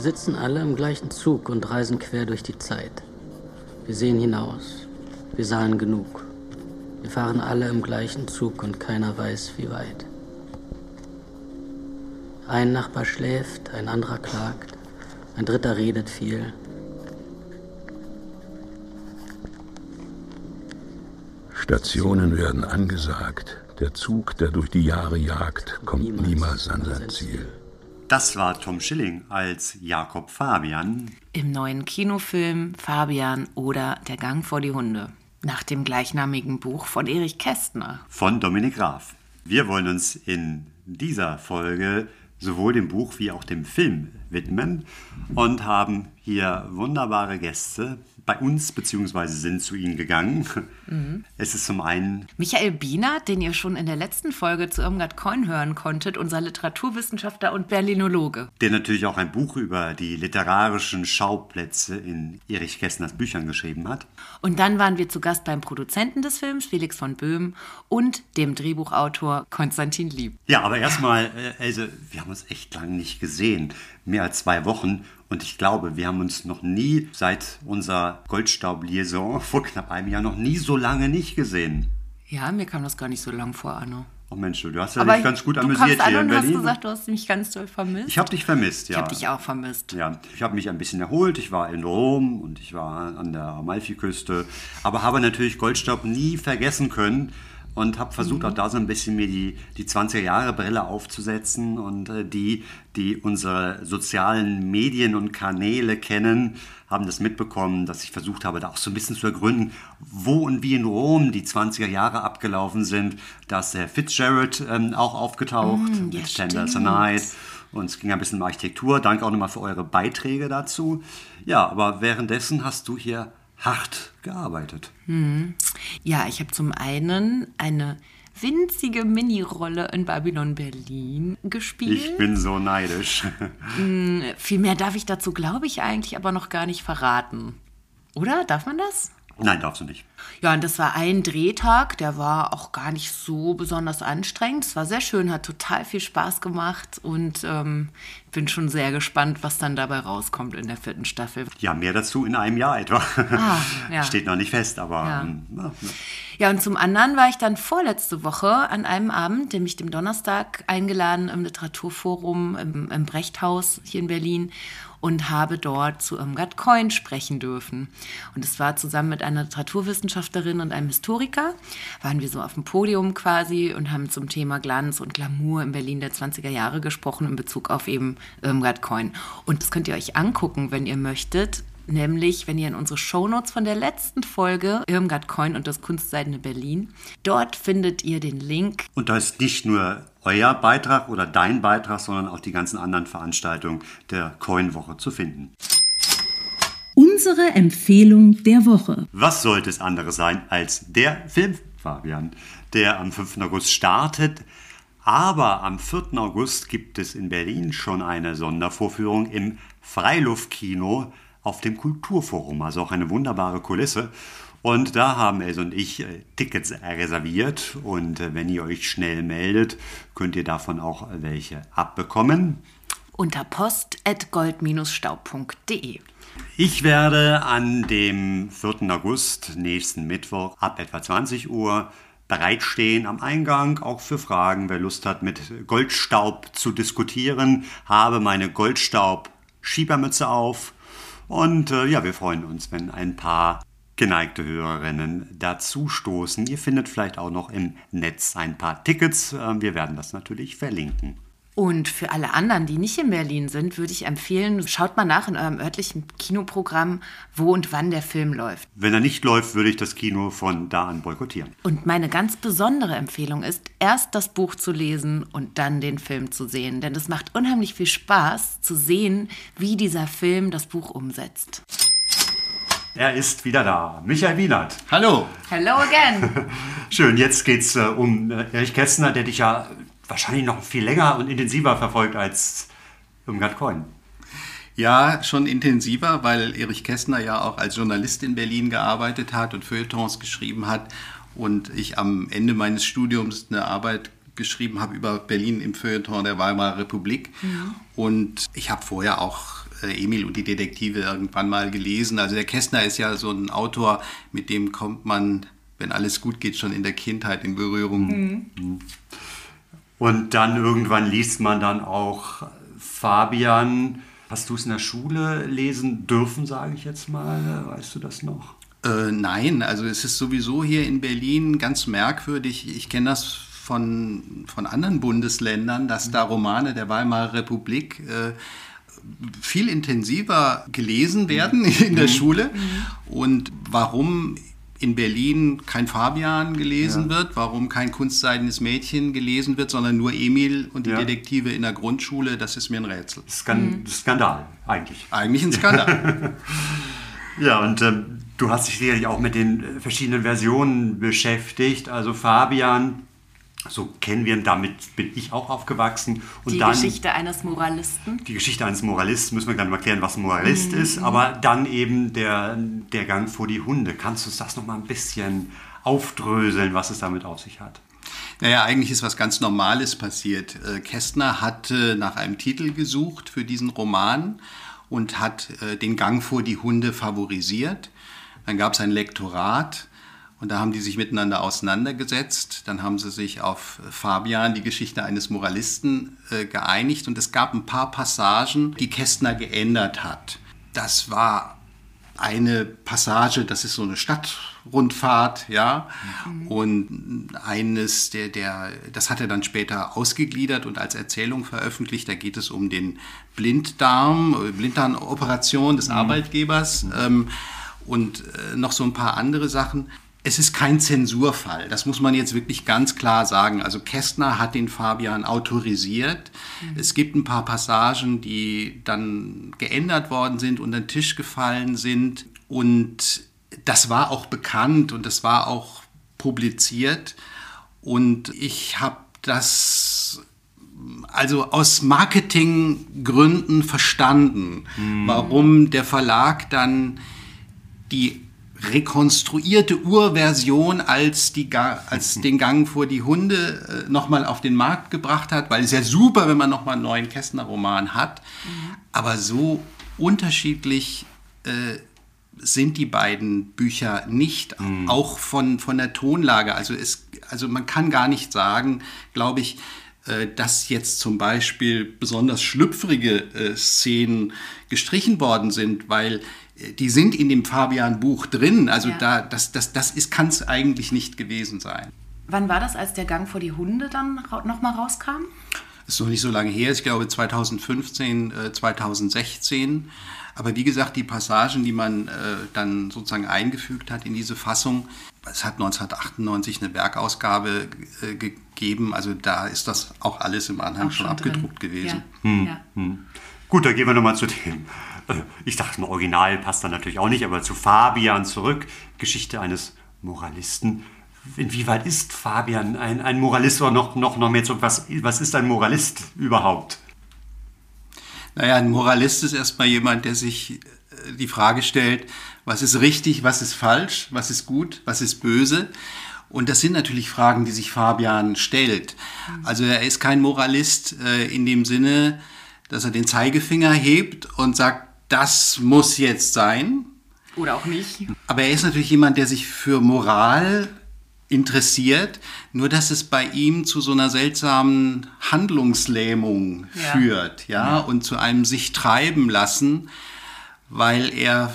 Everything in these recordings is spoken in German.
Wir sitzen alle im gleichen Zug und reisen quer durch die Zeit. Wir sehen hinaus. Wir sahen genug. Wir fahren alle im gleichen Zug und keiner weiß, wie weit. Ein Nachbar schläft, ein anderer klagt, ein dritter redet viel. Stationen werden angesagt. Der Zug, der durch die Jahre jagt, kommt niemals an sein Ziel. Das war Tom Schilling als Jakob Fabian. Im neuen Kinofilm Fabian oder Der Gang vor die Hunde. Nach dem gleichnamigen Buch von Erich Kästner. von Dominik Graf. Wir wollen uns in dieser Folge sowohl dem Buch wie auch dem Film widmen und haben hier wunderbare Gäste bei uns beziehungsweise sind zu ihnen gegangen. Es ist zum einen Michael Bienert, den ihr schon in der letzten Folge zu Irmgard Coin hören konntet, unser Literaturwissenschaftler und Berlinologe. der natürlich auch ein Buch über die literarischen Schauplätze in Erich Kästners Büchern geschrieben hat. Und dann waren wir zu Gast beim Produzenten des Films, Felix von Böhm, und dem Drehbuchautor Konstantin Lieb. Ja, aber erstmal, äh, Else, wir haben uns echt lange nicht gesehen. Mehr als zwei Wochen. Und ich glaube, wir haben uns noch nie seit unserer Goldstaub-Liaison vor knapp einem Jahr noch nie so lange nicht gesehen. Ja, mir kam das gar nicht so lang vor, Arno. Oh Mensch, du hast ja dich ganz gut du amüsiert hier in und hast Berlin. gesagt, du hast mich ganz doll vermisst. ich habe dich vermisst, ja. Ich habe dich auch vermisst. Ja, ich habe mich ein bisschen erholt. Ich war in Rom und ich war an der Amalfiküste, aber habe natürlich Goldstaub nie vergessen können und habe versucht, auch da so ein bisschen mir die, die 20er Jahre Brille aufzusetzen und äh, die, die unsere sozialen Medien und Kanäle kennen, haben das mitbekommen, dass ich versucht habe, da auch so ein bisschen zu ergründen, wo und wie in Rom die 20er Jahre abgelaufen sind. Da ist der Fitzgerald ähm, auch aufgetaucht Mm, ja, mit Tenders stimmt. Night. Und es ging ein bisschen um Architektur. Danke auch nochmal für eure Beiträge dazu. Ja, aber währenddessen hast du hier hart gearbeitet. Ja, ich habe zum einen eine winzige Mini-Rolle in Babylon Berlin gespielt. Ich bin so neidisch. Viel mehr darf ich dazu, glaube ich, eigentlich aber noch gar nicht verraten. Oder? Darf man das? Nein, darfst du nicht. Ja, und das war ein Drehtag, der war auch gar nicht so besonders anstrengend. Es war sehr schön, hat total viel Spaß gemacht und ähm, bin schon sehr gespannt, was dann dabei rauskommt in der vierten Staffel. Ja, mehr dazu in einem Jahr etwa. Ah, ja. Steht noch nicht fest, aber Ja. ähm, ja, ja. Und zum anderen war ich dann vorletzte Woche an einem Abend, nämlich dem Donnerstag, eingeladen im Literaturforum im, im Brechthaus hier in Berlin und habe dort zu Irmgard Coin sprechen dürfen. Und es war zusammen mit einer Literaturwissenschaftlerin und einem Historiker, waren wir so auf dem Podium quasi und haben zum Thema Glanz und Glamour in Berlin der 20er Jahre gesprochen in Bezug auf eben Irmgard Coin. Und das könnt ihr euch angucken, wenn ihr möchtet. Nämlich, wenn ihr in unsere Shownotes von der letzten Folge Irmgard Coin und das Kunstseidene Berlin, dort findet ihr den Link. Und da ist nicht nur euer Beitrag oder dein Beitrag, sondern auch die ganzen anderen Veranstaltungen der Coin-Woche zu finden. Unsere Empfehlung der Woche. Was sollte es anderes sein als der Film, Fabian, der am 5. August startet? Aber am 4. August gibt es in Berlin schon eine Sondervorführung im Freiluftkino auf dem Kulturforum. Also auch eine wunderbare Kulisse. Und da haben Else und ich äh, Tickets reserviert. Und äh, wenn ihr euch schnell meldet, könnt ihr davon auch welche abbekommen. unter post.gold-staub.de. Ich werde an dem 4. August, nächsten Mittwoch, ab etwa 20 Uhr bereitstehen am Eingang, auch für Fragen. Wer Lust hat, mit Goldstaub zu diskutieren, habe meine Goldstaub-Schiebermütze auf. Und äh, ja, wir freuen uns, wenn ein paar geneigte Hörerinnen dazu stoßen. Ihr findet vielleicht auch noch im Netz ein paar Tickets. Äh, wir werden das natürlich verlinken. Und für alle anderen, die nicht in Berlin sind, würde ich empfehlen, schaut mal nach in eurem örtlichen Kinoprogramm, wo und wann der Film läuft. Wenn er nicht läuft, würde ich das Kino von da an boykottieren. Und meine ganz besondere Empfehlung ist, erst das Buch zu lesen und dann den Film zu sehen. Denn es macht unheimlich viel Spaß zu sehen, wie dieser Film das Buch umsetzt. Er ist wieder da. Michael Wienert. Hallo. Hello again. Schön, jetzt geht's äh, um äh, Erich Kästner, der dich ja wahrscheinlich noch viel länger und intensiver verfolgt als Irmgard Coin. Ja, schon intensiver, weil Erich Kästner ja auch als Journalist in Berlin gearbeitet hat und Feuilletons geschrieben hat und ich am Ende meines Studiums eine Arbeit geschrieben habe über Berlin im Feuilleton der Weimarer Republik. Mhm. Und ich habe vorher auch äh, Emil und die Detektive irgendwann mal gelesen. Also der Kästner ist ja so ein Autor, mit dem kommt man, wenn alles gut geht, schon in der Kindheit in Berührung. Mhm. mhm. Und dann irgendwann liest man dann auch Fabian. Hast du es in der Schule lesen dürfen, sage ich jetzt mal? Weißt du das noch? Äh, nein, also es ist sowieso hier in Berlin ganz merkwürdig. Ich kenne das von, von anderen Bundesländern, dass da Romane der Weimarer Republik äh, viel intensiver gelesen werden in der mhm. Schule. Mhm. Und warum in Berlin kein Fabian gelesen ja. wird, warum kein kunstseidenes Mädchen gelesen wird, sondern nur Emil und die ja. Detektive in der Grundschule, das ist mir ein Rätsel. Skan mhm. Skandal, eigentlich. Eigentlich ein Skandal. ja, und ähm, du hast dich sicherlich auch mit den verschiedenen Versionen beschäftigt. Also Fabian so kennen wir ihn, damit bin ich auch aufgewachsen. Und die dann, Geschichte eines Moralisten. Die Geschichte eines Moralisten, müssen wir gleich mal erklären, was ein Moralist mhm. ist. Aber dann eben der, der Gang vor die Hunde. Kannst du uns das nochmal ein bisschen aufdröseln, was es damit auf sich hat? Naja, eigentlich ist was ganz Normales passiert. Äh, Kästner hatte nach einem Titel gesucht für diesen Roman und hat äh, den Gang vor die Hunde favorisiert. Dann gab es ein Lektorat und da haben die sich miteinander auseinandergesetzt. Dann haben sie sich auf Fabian, die Geschichte eines Moralisten, äh, geeinigt. Und es gab ein paar Passagen, die Kästner geändert hat. Das war eine Passage, das ist so eine Stadtrundfahrt, ja. Mhm. Und eines, der, der, das hat er dann später ausgegliedert und als Erzählung veröffentlicht. Da geht es um den Blinddarm, äh, Blinddarmoperation des mhm. Arbeitgebers ähm, und äh, noch so ein paar andere Sachen es ist kein Zensurfall. Das muss man jetzt wirklich ganz klar sagen. Also Kästner hat den Fabian autorisiert. Mhm. Es gibt ein paar Passagen, die dann geändert worden sind, unter den Tisch gefallen sind. Und das war auch bekannt und das war auch publiziert. Und ich habe das also aus Marketinggründen verstanden, mhm. warum der Verlag dann die rekonstruierte Urversion als, die, als den Gang vor die Hunde äh, nochmal auf den Markt gebracht hat, weil es ja super, wenn man nochmal einen neuen Kästner-Roman hat. Mhm. Aber so unterschiedlich äh, sind die beiden Bücher nicht, mhm. auch von, von der Tonlage. Also, es, also man kann gar nicht sagen, glaube ich, äh, dass jetzt zum Beispiel besonders schlüpfrige äh, Szenen gestrichen worden sind, weil die sind in dem Fabian-Buch drin. Also ja. da, das, das, das kann es eigentlich nicht gewesen sein. Wann war das, als der Gang vor die Hunde dann nochmal rauskam? Das ist noch nicht so lange her, ich glaube 2015, äh, 2016. Aber wie gesagt, die Passagen, die man äh, dann sozusagen eingefügt hat in diese Fassung, es hat 1998 eine Werkausgabe äh, gegeben. Also da ist das auch alles im Anhang auch schon, schon abgedruckt gewesen. Ja. Hm. Ja. Hm. Gut, dann gehen wir nochmal zu dem äh, ich dachte, ein Original passt da natürlich auch nicht, aber zu Fabian zurück, Geschichte eines Moralisten. Inwieweit ist Fabian ein, ein Moralist oder noch, noch, noch mehr zurück? Was, was ist ein Moralist überhaupt? Naja, ein Moralist ist erstmal jemand, der sich äh, die Frage stellt, was ist richtig, was ist falsch, was ist gut, was ist böse. Und das sind natürlich Fragen, die sich Fabian stellt. Also er ist kein Moralist äh, in dem Sinne, dass er den Zeigefinger hebt und sagt, das muss jetzt sein. Oder auch nicht. Aber er ist natürlich jemand, der sich für Moral interessiert, nur dass es bei ihm zu so einer seltsamen Handlungslähmung ja. führt, ja, ja, und zu einem sich treiben lassen, weil er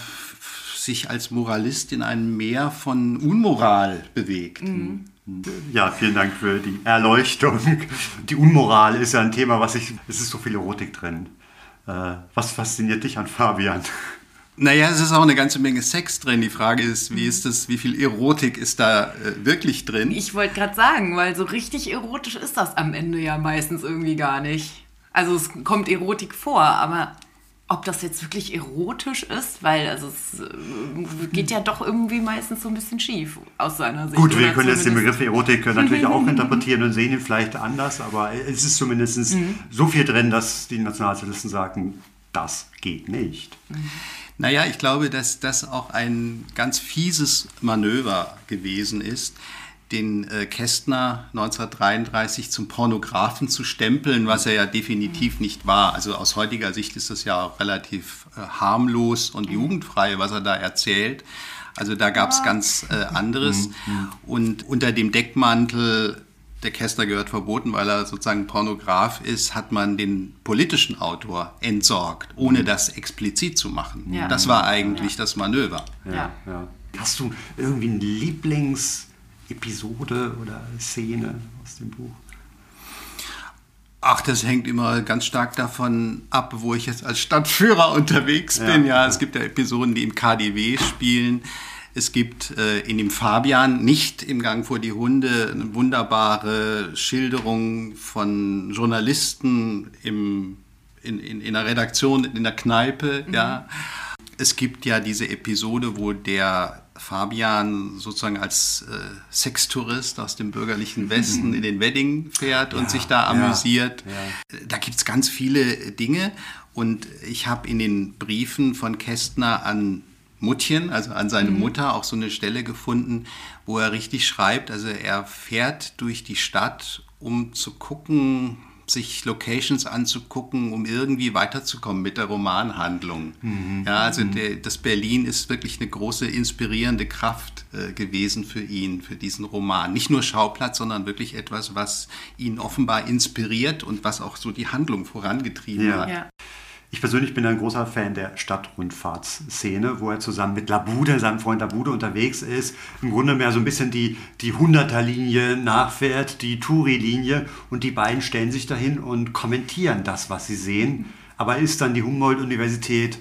sich als Moralist in einem Meer von Unmoral bewegt. Mhm. Ja, vielen Dank für die Erleuchtung. Die Unmoral ist ja ein Thema, was ich. Es ist so viel Erotik drin. Äh, was fasziniert dich an Fabian? Naja, es ist auch eine ganze Menge Sex drin. Die Frage ist, wie ist das, wie viel Erotik ist da äh, wirklich drin? Ich wollte gerade sagen, weil so richtig erotisch ist das am Ende ja meistens irgendwie gar nicht. Also es kommt Erotik vor, aber ob das jetzt wirklich erotisch ist, weil also es äh, geht ja doch irgendwie meistens so ein bisschen schief aus seiner Sicht. Gut, wir können jetzt den Begriff Erotik natürlich auch interpretieren und sehen ihn vielleicht anders, aber es ist zumindest mhm. so viel drin, dass die Nationalsozialisten sagen, das geht nicht. Mhm. Naja, ich glaube, dass das auch ein ganz fieses Manöver gewesen ist, den äh, Kästner 1933 zum Pornografen zu stempeln, was er ja definitiv nicht war. Also aus heutiger Sicht ist das ja auch relativ äh, harmlos und jugendfrei, was er da erzählt. Also da gab es ganz äh, anderes. Mhm. Und unter dem Deckmantel der Kästner gehört verboten, weil er sozusagen Pornograf ist, hat man den politischen Autor entsorgt, ohne mhm. das explizit zu machen. Ja. Das war eigentlich ja. das Manöver. Ja. Hast du irgendwie eine Lieblingsepisode oder Szene aus dem Buch? Ach, das hängt immer ganz stark davon ab, wo ich jetzt als Stadtführer unterwegs bin. Ja, es gibt ja Episoden, die im KDW spielen. Es gibt äh, in dem Fabian, nicht im Gang vor die Hunde, eine wunderbare Schilderung von Journalisten im, in, in, in einer Redaktion, in der Kneipe. Mhm. Ja. Es gibt ja diese Episode, wo der Fabian sozusagen als äh, Sextourist aus dem bürgerlichen Westen in den Wedding fährt und ja, sich da amüsiert. Ja, ja. Da gibt es ganz viele Dinge. Und ich habe in den Briefen von Kästner an Muttchen, also an seine mhm. Mutter, auch so eine Stelle gefunden, wo er richtig schreibt. Also er fährt durch die Stadt, um zu gucken, sich Locations anzugucken, um irgendwie weiterzukommen mit der Romanhandlung. Mhm. Ja, also mhm. der, das Berlin ist wirklich eine große inspirierende Kraft äh, gewesen für ihn, für diesen Roman. Nicht nur Schauplatz, sondern wirklich etwas, was ihn offenbar inspiriert und was auch so die Handlung vorangetrieben ja. hat. Ja. Ich persönlich bin ein großer Fan der Stadtrundfahrtsszene, wo er zusammen mit Labude, seinem Freund Labude, unterwegs ist. Im Grunde mehr so ein bisschen die, die 100er-Linie nachfährt, die Touri-Linie. Und die beiden stellen sich dahin und kommentieren das, was sie sehen. Aber ist dann die Humboldt-Universität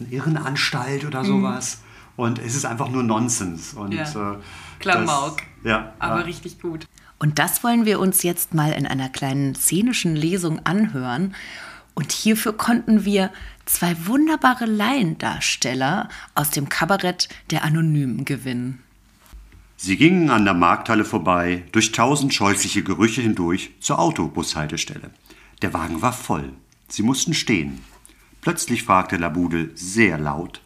eine Irrenanstalt oder mhm. sowas? Mhm. Und es ist einfach nur Nonsens. Und, ja. äh, Klamauk. Das, ja, aber ja. richtig gut. Und das wollen wir uns jetzt mal in einer kleinen szenischen Lesung anhören. Und hierfür konnten wir zwei wunderbare Laiendarsteller aus dem Kabarett der Anonymen gewinnen. Sie gingen an der Markthalle vorbei, durch tausend scheußliche Gerüche hindurch zur Autobushaltestelle. Der Wagen war voll. Sie mussten stehen. Plötzlich fragte Labudel sehr laut: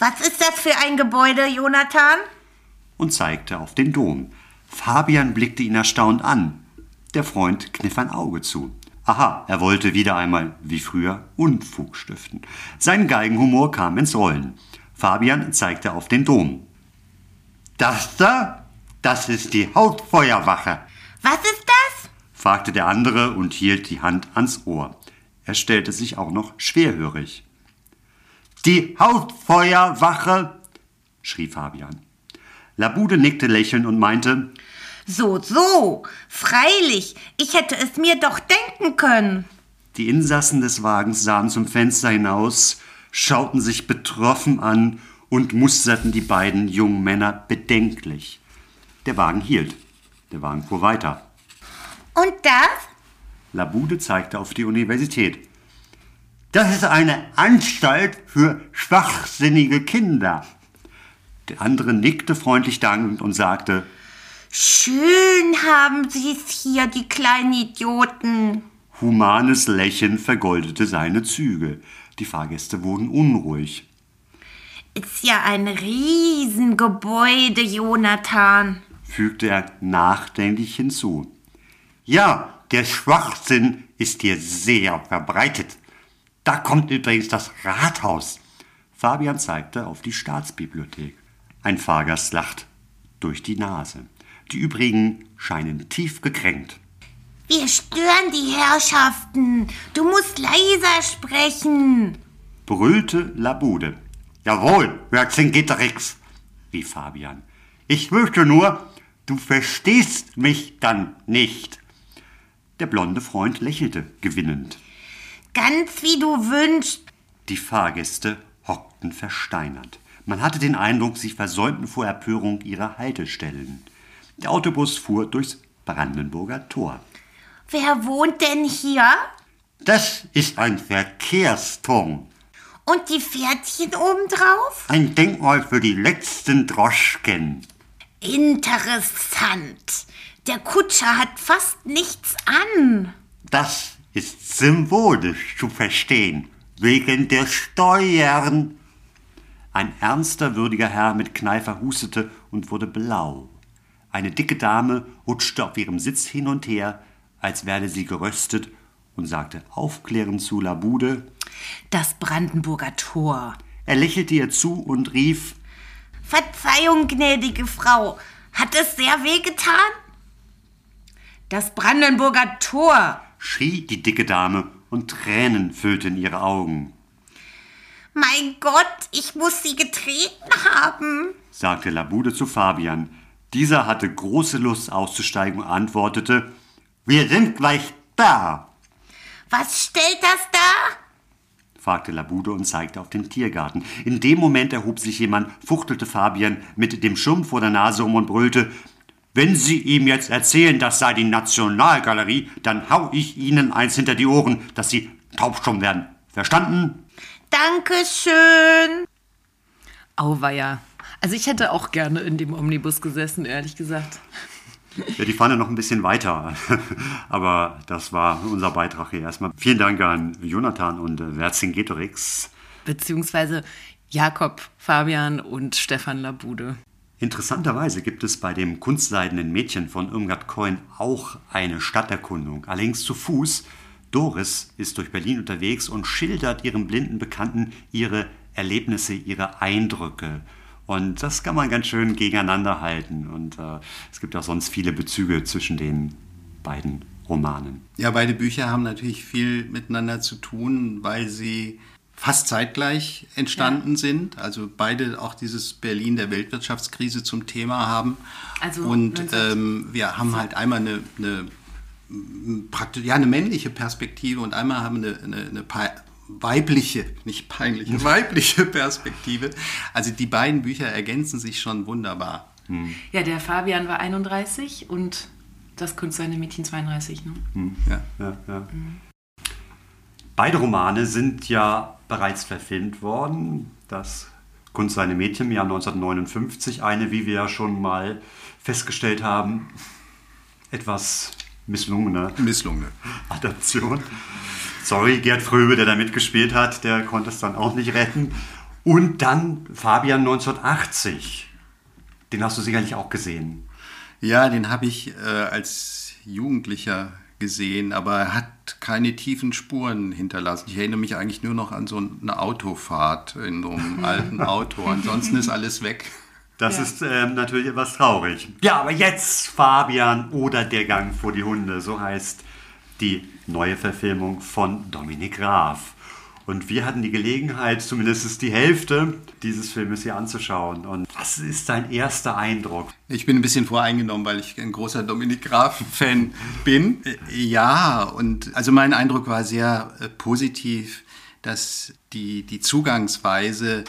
Was ist das für ein Gebäude, Jonathan? und zeigte auf den Dom. Fabian blickte ihn erstaunt an. Der Freund kniff ein Auge zu. Aha, er wollte wieder einmal, wie früher, Unfug stiften. Sein Geigenhumor kam ins Rollen. Fabian zeigte auf den Dom. Das da? Das ist die Hauptfeuerwache. Was ist das? fragte der andere und hielt die Hand ans Ohr. Er stellte sich auch noch schwerhörig. Die Hauptfeuerwache, schrie Fabian. Labude nickte lächelnd und meinte, so, so. Freilich, ich hätte es mir doch denken können. Die Insassen des Wagens sahen zum Fenster hinaus, schauten sich betroffen an und musterten die beiden jungen Männer bedenklich. Der Wagen hielt. Der Wagen fuhr weiter. Und das? Labude zeigte auf die Universität. Das ist eine Anstalt für schwachsinnige Kinder. Der andere nickte freundlich dankend und sagte, Schön haben Sie's hier, die kleinen Idioten. Humanes Lächeln vergoldete seine Züge. Die Fahrgäste wurden unruhig. Ist ja ein Riesengebäude, Jonathan, fügte er nachdenklich hinzu. Ja, der Schwachsinn ist hier sehr verbreitet. Da kommt übrigens das Rathaus. Fabian zeigte auf die Staatsbibliothek. Ein Fahrgast lacht durch die Nase. Die übrigen scheinen tief gekränkt. Wir stören die Herrschaften. Du musst leiser sprechen, brüllte Labude. Jawohl, Wörtchen Gitterix, rief Fabian. Ich möchte nur, Du verstehst mich dann nicht. Der blonde Freund lächelte gewinnend. Ganz wie du wünschst. Die Fahrgäste hockten versteinert. Man hatte den Eindruck, sie versäumten vor Empörung ihre Haltestellen. Der Autobus fuhr durchs Brandenburger Tor. Wer wohnt denn hier? Das ist ein Verkehrsturm. Und die Pferdchen obendrauf? Ein Denkmal für die letzten Droschken. Interessant. Der Kutscher hat fast nichts an. Das ist symbolisch zu verstehen. Wegen der Steuern. Ein ernster, würdiger Herr mit Kneifer hustete und wurde blau. Eine dicke Dame rutschte auf ihrem Sitz hin und her, als werde sie geröstet, und sagte aufklärend zu Labude: Das Brandenburger Tor. Er lächelte ihr zu und rief: Verzeihung, gnädige Frau. Hat es sehr wehgetan? Das Brandenburger Tor, schrie die dicke Dame, und Tränen füllten ihre Augen. Mein Gott, ich muss sie getreten haben, sagte Labude zu Fabian. Dieser hatte große Lust auszusteigen und antwortete: Wir sind gleich da. Was stellt das da? fragte Labude und zeigte auf den Tiergarten. In dem Moment erhob sich jemand, fuchtelte Fabian mit dem Schirm vor der Nase um und brüllte: Wenn Sie ihm jetzt erzählen, das sei die Nationalgalerie, dann hau ich Ihnen eins hinter die Ohren, dass Sie taubstumm werden. Verstanden? Dankeschön. Auweia. Also ich hätte auch gerne in dem Omnibus gesessen, ehrlich gesagt. Ja, die fahren ja noch ein bisschen weiter. Aber das war unser Beitrag hier erstmal. Vielen Dank an Jonathan und äh, Vercingetorix. Beziehungsweise Jakob, Fabian und Stefan Labude. Interessanterweise gibt es bei dem kunstseidenen Mädchen von Irmgard Coin auch eine Stadterkundung, allerdings zu Fuß. Doris ist durch Berlin unterwegs und schildert ihren blinden Bekannten ihre Erlebnisse, ihre Eindrücke. Und das kann man ganz schön gegeneinander halten. Und äh, es gibt auch sonst viele Bezüge zwischen den beiden Romanen. Ja, beide Bücher haben natürlich viel miteinander zu tun, weil sie fast zeitgleich entstanden ja. sind. Also beide auch dieses Berlin der Weltwirtschaftskrise zum Thema haben. Also und ähm, wir haben halt einmal eine, eine ja eine männliche Perspektive und einmal haben eine, eine, eine weibliche, nicht peinliche, weibliche Perspektive. Also die beiden Bücher ergänzen sich schon wunderbar. Hm. Ja, der Fabian war 31 und das Kunstseine Mädchen 32. Ne? Hm. Ja, ja, ja. Mhm. Beide Romane sind ja bereits verfilmt worden. Das Kunstseine Mädchen im Jahr 1959, eine, wie wir ja schon mal festgestellt haben, etwas misslungene, misslungene. Adaption. Sorry, Gerd Fröbe, der da mitgespielt hat, der konnte es dann auch nicht retten. Und dann Fabian 1980. Den hast du sicherlich auch gesehen. Ja, den habe ich äh, als Jugendlicher gesehen, aber er hat keine tiefen Spuren hinterlassen. Ich erinnere mich eigentlich nur noch an so eine Autofahrt in so einem alten Auto. Ansonsten ist alles weg. Das ja. ist ähm, natürlich etwas traurig. Ja, aber jetzt Fabian oder der Gang vor die Hunde, so heißt die neue Verfilmung von Dominik Graf. Und wir hatten die Gelegenheit, zumindest die Hälfte dieses Filmes hier anzuschauen. Und was ist dein erster Eindruck? Ich bin ein bisschen voreingenommen, weil ich ein großer Dominik Graf-Fan bin. Ja, und also mein Eindruck war sehr äh, positiv, dass die, die Zugangsweise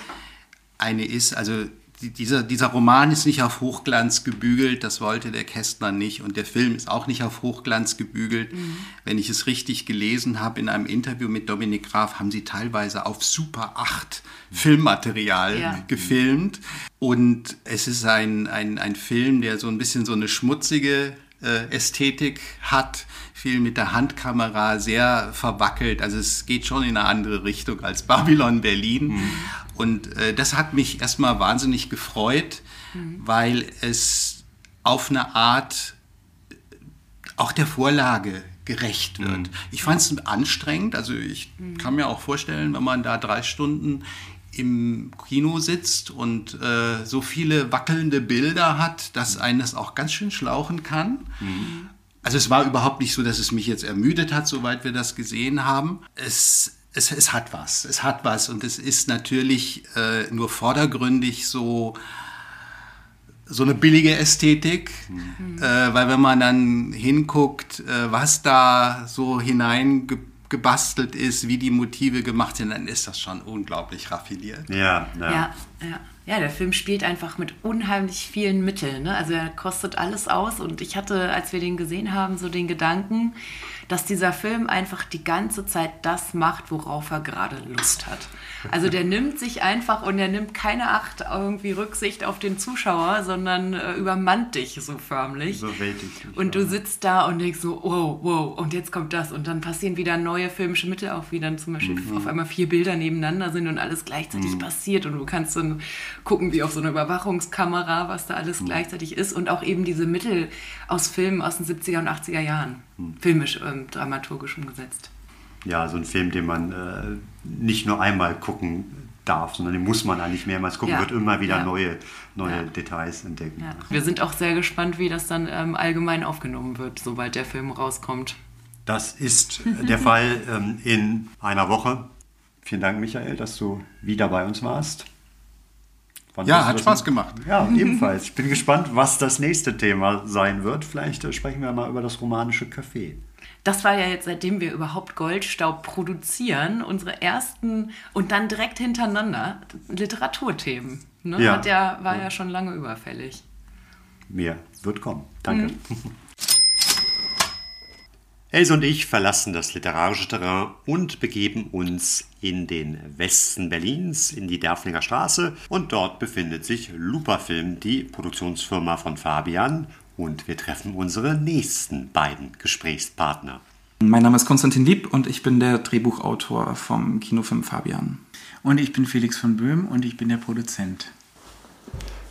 eine ist, also dieser, dieser Roman ist nicht auf Hochglanz gebügelt, das wollte der Kästner nicht. Und der Film ist auch nicht auf Hochglanz gebügelt. Mhm. Wenn ich es richtig gelesen habe, in einem Interview mit Dominik Graf haben sie teilweise auf Super 8 Filmmaterial ja. gefilmt. Und es ist ein, ein, ein Film, der so ein bisschen so eine schmutzige äh, Ästhetik hat, viel mit der Handkamera, sehr verwackelt. Also es geht schon in eine andere Richtung als Babylon Berlin. Mhm. Und äh, das hat mich erstmal wahnsinnig gefreut, mhm. weil es auf eine Art auch der Vorlage gerecht wird. Mhm. Ich fand es anstrengend, also ich mhm. kann mir auch vorstellen, wenn man da drei Stunden im Kino sitzt und äh, so viele wackelnde Bilder hat, dass mhm. eines auch ganz schön schlauchen kann. Mhm. Also es war überhaupt nicht so, dass es mich jetzt ermüdet hat, soweit wir das gesehen haben. Es es, es hat was, es hat was und es ist natürlich äh, nur vordergründig so so eine billige Ästhetik, mhm. äh, weil wenn man dann hinguckt, äh, was da so hineingebastelt ist, wie die Motive gemacht sind, dann ist das schon unglaublich raffiniert. Ja, ja. ja, ja. Ja, der Film spielt einfach mit unheimlich vielen Mitteln. Ne? Also er kostet alles aus und ich hatte, als wir den gesehen haben, so den Gedanken, dass dieser Film einfach die ganze Zeit das macht, worauf er gerade Lust hat. Also der nimmt sich einfach und er nimmt keine Acht irgendwie Rücksicht auf den Zuschauer, sondern äh, übermannt dich so förmlich. Überwältigt. Und du sitzt da und denkst so, wow, wow, und jetzt kommt das. Und dann passieren wieder neue filmische Mittel auch, wie dann zum Beispiel mhm. auf einmal vier Bilder nebeneinander sind und alles gleichzeitig mhm. passiert. Und du kannst dann gucken, wie auf so einer Überwachungskamera, was da alles mhm. gleichzeitig ist. Und auch eben diese Mittel aus Filmen aus den 70er und 80er Jahren. Filmisch und dramaturgisch umgesetzt ja, so ein Film, den man äh, nicht nur einmal gucken darf, sondern den muss man eigentlich mehrmals gucken, ja. wird immer wieder ja. neue, neue ja. Details entdecken. Wir sind auch sehr gespannt, wie das dann ähm, allgemein aufgenommen wird, sobald der Film rauskommt. Das ist der Fall ähm, in einer Woche. Vielen Dank, Michael, dass du wieder bei uns warst. Wann ja, hat Spaß gemacht. Ja, ebenfalls. Ich bin gespannt, was das nächste Thema sein wird. Vielleicht äh, sprechen wir mal über das romanische Café das war ja jetzt, seitdem wir überhaupt Goldstaub produzieren, unsere ersten und dann direkt hintereinander Literaturthemen. Ne? Ja. Hat ja, war ja. ja schon lange überfällig. Mehr wird kommen. Danke. Mhm. Else und ich verlassen das literarische Terrain und begeben uns in den Westen Berlins, in die Derflinger Straße. Und dort befindet sich Lupafilm, die Produktionsfirma von Fabian und wir treffen unsere nächsten beiden Gesprächspartner. Mein Name ist Konstantin Lieb und ich bin der Drehbuchautor vom Kinofilm Fabian. Und ich bin Felix von Böhm und ich bin der Produzent.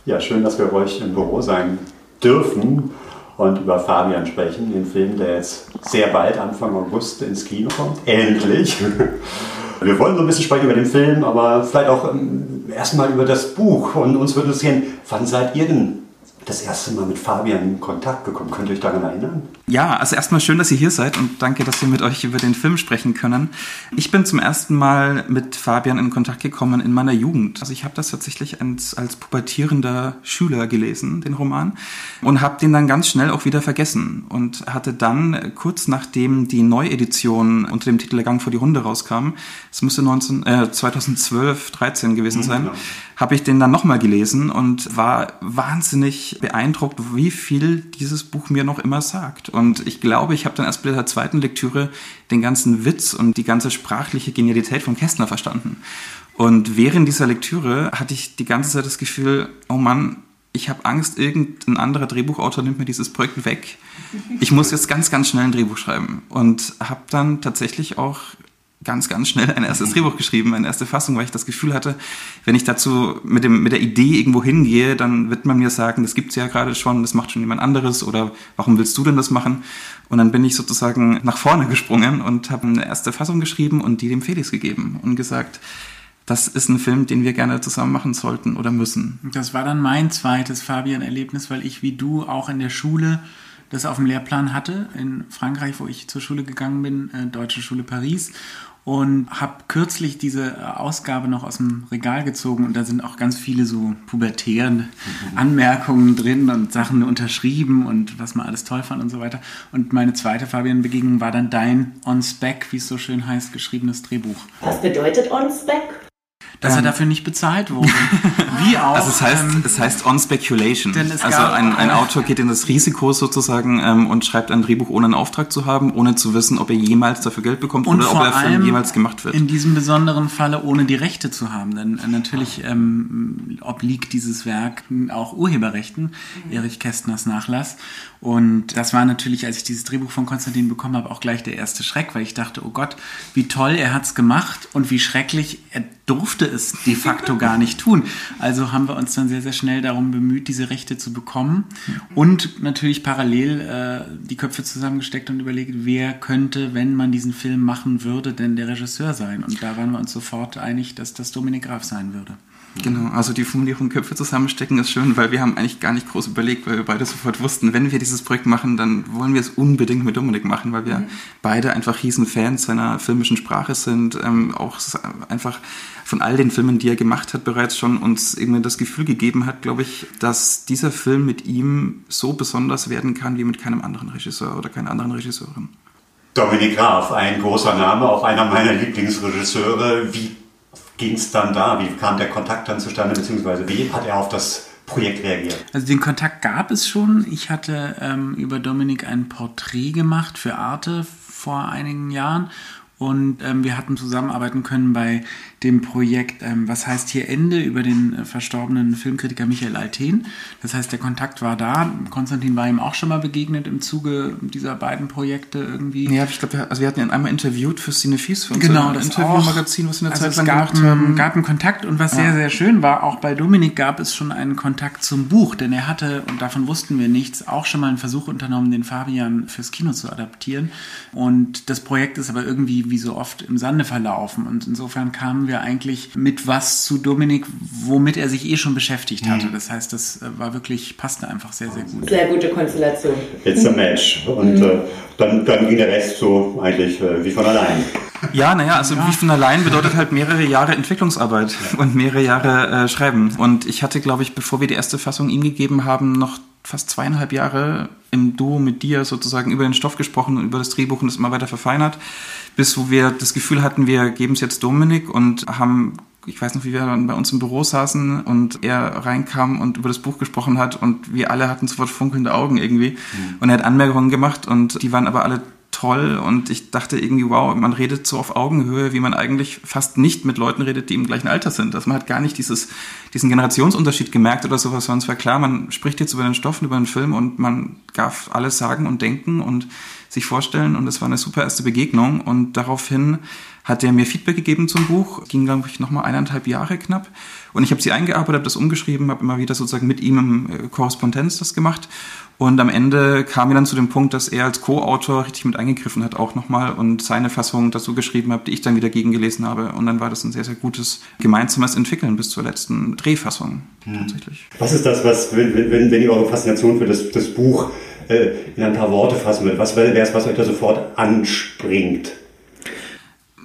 Ja, schön, dass wir bei euch im Büro sein dürfen und über Fabian sprechen, den Film, der jetzt sehr bald, Anfang August, ins Kino kommt. Endlich! Wir wollen so ein bisschen sprechen über den Film, aber vielleicht auch ähm, erstmal über das Buch. Und uns würde interessieren, wann seid ihr denn das erste Mal mit Fabian in Kontakt gekommen. Könnt ihr euch daran erinnern? Ja, also erstmal schön, dass ihr hier seid und danke, dass wir mit euch über den Film sprechen können. Ich bin zum ersten Mal mit Fabian in Kontakt gekommen in meiner Jugend. Also ich habe das tatsächlich als, als pubertierender Schüler gelesen, den Roman, und habe den dann ganz schnell auch wieder vergessen und hatte dann kurz nachdem die Neuedition unter dem Titel Der Gang vor die Hunde rauskam, es müsste 19, äh, 2012, 13 gewesen sein, mhm, habe ich den dann nochmal gelesen und war wahnsinnig beeindruckt, wie viel dieses Buch mir noch immer sagt. Und ich glaube, ich habe dann erst bei der zweiten Lektüre den ganzen Witz und die ganze sprachliche Genialität von Kästner verstanden. Und während dieser Lektüre hatte ich die ganze Zeit das Gefühl, oh Mann, ich habe Angst, irgendein anderer Drehbuchautor nimmt mir dieses Projekt weg. Ich muss jetzt ganz, ganz schnell ein Drehbuch schreiben. Und habe dann tatsächlich auch ganz, ganz schnell ein erstes Drehbuch geschrieben, eine erste Fassung, weil ich das Gefühl hatte, wenn ich dazu mit, dem, mit der Idee irgendwo hingehe, dann wird man mir sagen, das gibt's ja gerade schon, das macht schon jemand anderes oder warum willst du denn das machen? Und dann bin ich sozusagen nach vorne gesprungen und habe eine erste Fassung geschrieben und die dem Felix gegeben und gesagt, das ist ein Film, den wir gerne zusammen machen sollten oder müssen. Das war dann mein zweites Fabian-Erlebnis, weil ich wie du auch in der Schule das auf dem Lehrplan hatte, in Frankreich, wo ich zur Schule gegangen bin, äh, Deutsche Schule Paris und habe kürzlich diese äh, Ausgabe noch aus dem Regal gezogen und da sind auch ganz viele so pubertären mhm. Anmerkungen drin und Sachen unterschrieben und was man alles toll fand und so weiter. Und meine zweite Fabian-Begegnung war dann dein On-Spec, wie es so schön heißt, geschriebenes Drehbuch. Was bedeutet On-Spec? Dass ähm, er dafür nicht bezahlt wurde. Wie auch. Also es heißt, ähm, es heißt on speculation. also ein, ein Autor geht in das Risiko sozusagen ähm, und schreibt ein Drehbuch ohne einen Auftrag zu haben, ohne zu wissen, ob er jemals dafür Geld bekommt und oder ob der Film jemals gemacht wird. In diesem besonderen Falle ohne die Rechte zu haben, denn äh, natürlich ähm, obliegt dieses Werk auch Urheberrechten, mhm. Erich Kästners Nachlass. Und das war natürlich, als ich dieses Drehbuch von Konstantin bekommen habe, auch gleich der erste Schreck, weil ich dachte, oh Gott, wie toll er hat's gemacht und wie schrecklich er durfte es de facto gar nicht tun. Also haben wir uns dann sehr, sehr schnell darum bemüht, diese Rechte zu bekommen und natürlich parallel äh, die Köpfe zusammengesteckt und überlegt, wer könnte, wenn man diesen Film machen würde, denn der Regisseur sein. Und da waren wir uns sofort einig, dass das Dominik Graf sein würde. Genau, also die Formulierung Köpfe zusammenstecken ist schön, weil wir haben eigentlich gar nicht groß überlegt, weil wir beide sofort wussten, wenn wir dieses Projekt machen, dann wollen wir es unbedingt mit Dominik machen, weil wir mhm. beide einfach riesen Fans seiner filmischen Sprache sind, ähm, auch einfach von all den Filmen, die er gemacht hat, bereits schon uns eben das Gefühl gegeben hat, glaube ich, dass dieser Film mit ihm so besonders werden kann wie mit keinem anderen Regisseur oder keiner anderen Regisseurin. Dominik Graf, ein großer Name, auch einer meiner Lieblingsregisseure. Wie ging es dann da? Wie kam der Kontakt dann zustande, beziehungsweise wie hat er auf das Projekt reagiert? Also den Kontakt gab es schon. Ich hatte ähm, über Dominik ein Porträt gemacht für Arte vor einigen Jahren und ähm, wir hatten zusammenarbeiten können bei dem Projekt ähm, Was heißt hier Ende über den äh, verstorbenen Filmkritiker Michael Alten. Das heißt, der Kontakt war da. Konstantin war ihm auch schon mal begegnet im Zuge dieser beiden Projekte irgendwie. Ja, ich glaube, also wir hatten ihn einmal interviewt für Cinefies, für genau, das Interviewmagazin, was wir in der also Zeit lang gab, gemacht haben. gab einen Kontakt und was ja. sehr, sehr schön war, auch bei Dominik gab es schon einen Kontakt zum Buch, denn er hatte, und davon wussten wir nichts, auch schon mal einen Versuch unternommen, den Fabian fürs Kino zu adaptieren. Und das Projekt ist aber irgendwie wie so oft im Sande verlaufen und insofern kamen wir eigentlich mit was zu Dominik, womit er sich eh schon beschäftigt hatte. Mhm. Das heißt, das äh, war wirklich, passte einfach sehr, sehr gut. Sehr gute Konstellation. It's a match. Und mhm. äh, dann, dann ging der Rest so eigentlich äh, wie von allein. Ja, naja, also ja. wie von allein bedeutet halt mehrere Jahre Entwicklungsarbeit ja. und mehrere Jahre äh, Schreiben. Und ich hatte, glaube ich, bevor wir die erste Fassung ihm gegeben haben, noch fast zweieinhalb Jahre im Duo mit dir sozusagen über den Stoff gesprochen und über das Drehbuch und es immer weiter verfeinert, bis wo wir das Gefühl hatten, wir geben es jetzt Dominik und haben ich weiß noch, wie wir dann bei uns im Büro saßen und er reinkam und über das Buch gesprochen hat und wir alle hatten sofort funkelnde Augen irgendwie. Mhm. Und er hat Anmerkungen gemacht und die waren aber alle toll und ich dachte irgendwie, wow, man redet so auf Augenhöhe, wie man eigentlich fast nicht mit Leuten redet, die im gleichen Alter sind. Also man hat gar nicht dieses, diesen Generationsunterschied gemerkt oder sowas, sondern es war klar, man spricht jetzt über den Stoff und über den Film und man darf alles sagen und denken und sich vorstellen und es war eine super erste Begegnung. Und daraufhin hat er mir Feedback gegeben zum Buch, ging glaube ich nochmal eineinhalb Jahre knapp. Und ich habe sie eingearbeitet, habe das umgeschrieben, habe immer wieder sozusagen mit ihm im äh, Korrespondenz das gemacht und am Ende kam wir dann zu dem Punkt, dass er als Co-Autor richtig mit eingegriffen hat, auch nochmal und seine Fassung dazu geschrieben hat, die ich dann wieder gegengelesen habe. Und dann war das ein sehr, sehr gutes gemeinsames Entwickeln bis zur letzten Drehfassung hm. tatsächlich. Was ist das, was, wenn, wenn, wenn ihr eure Faszination für das, das Buch äh, in ein paar Worte fassen würdet, was wäre es, was euch da sofort anspringt?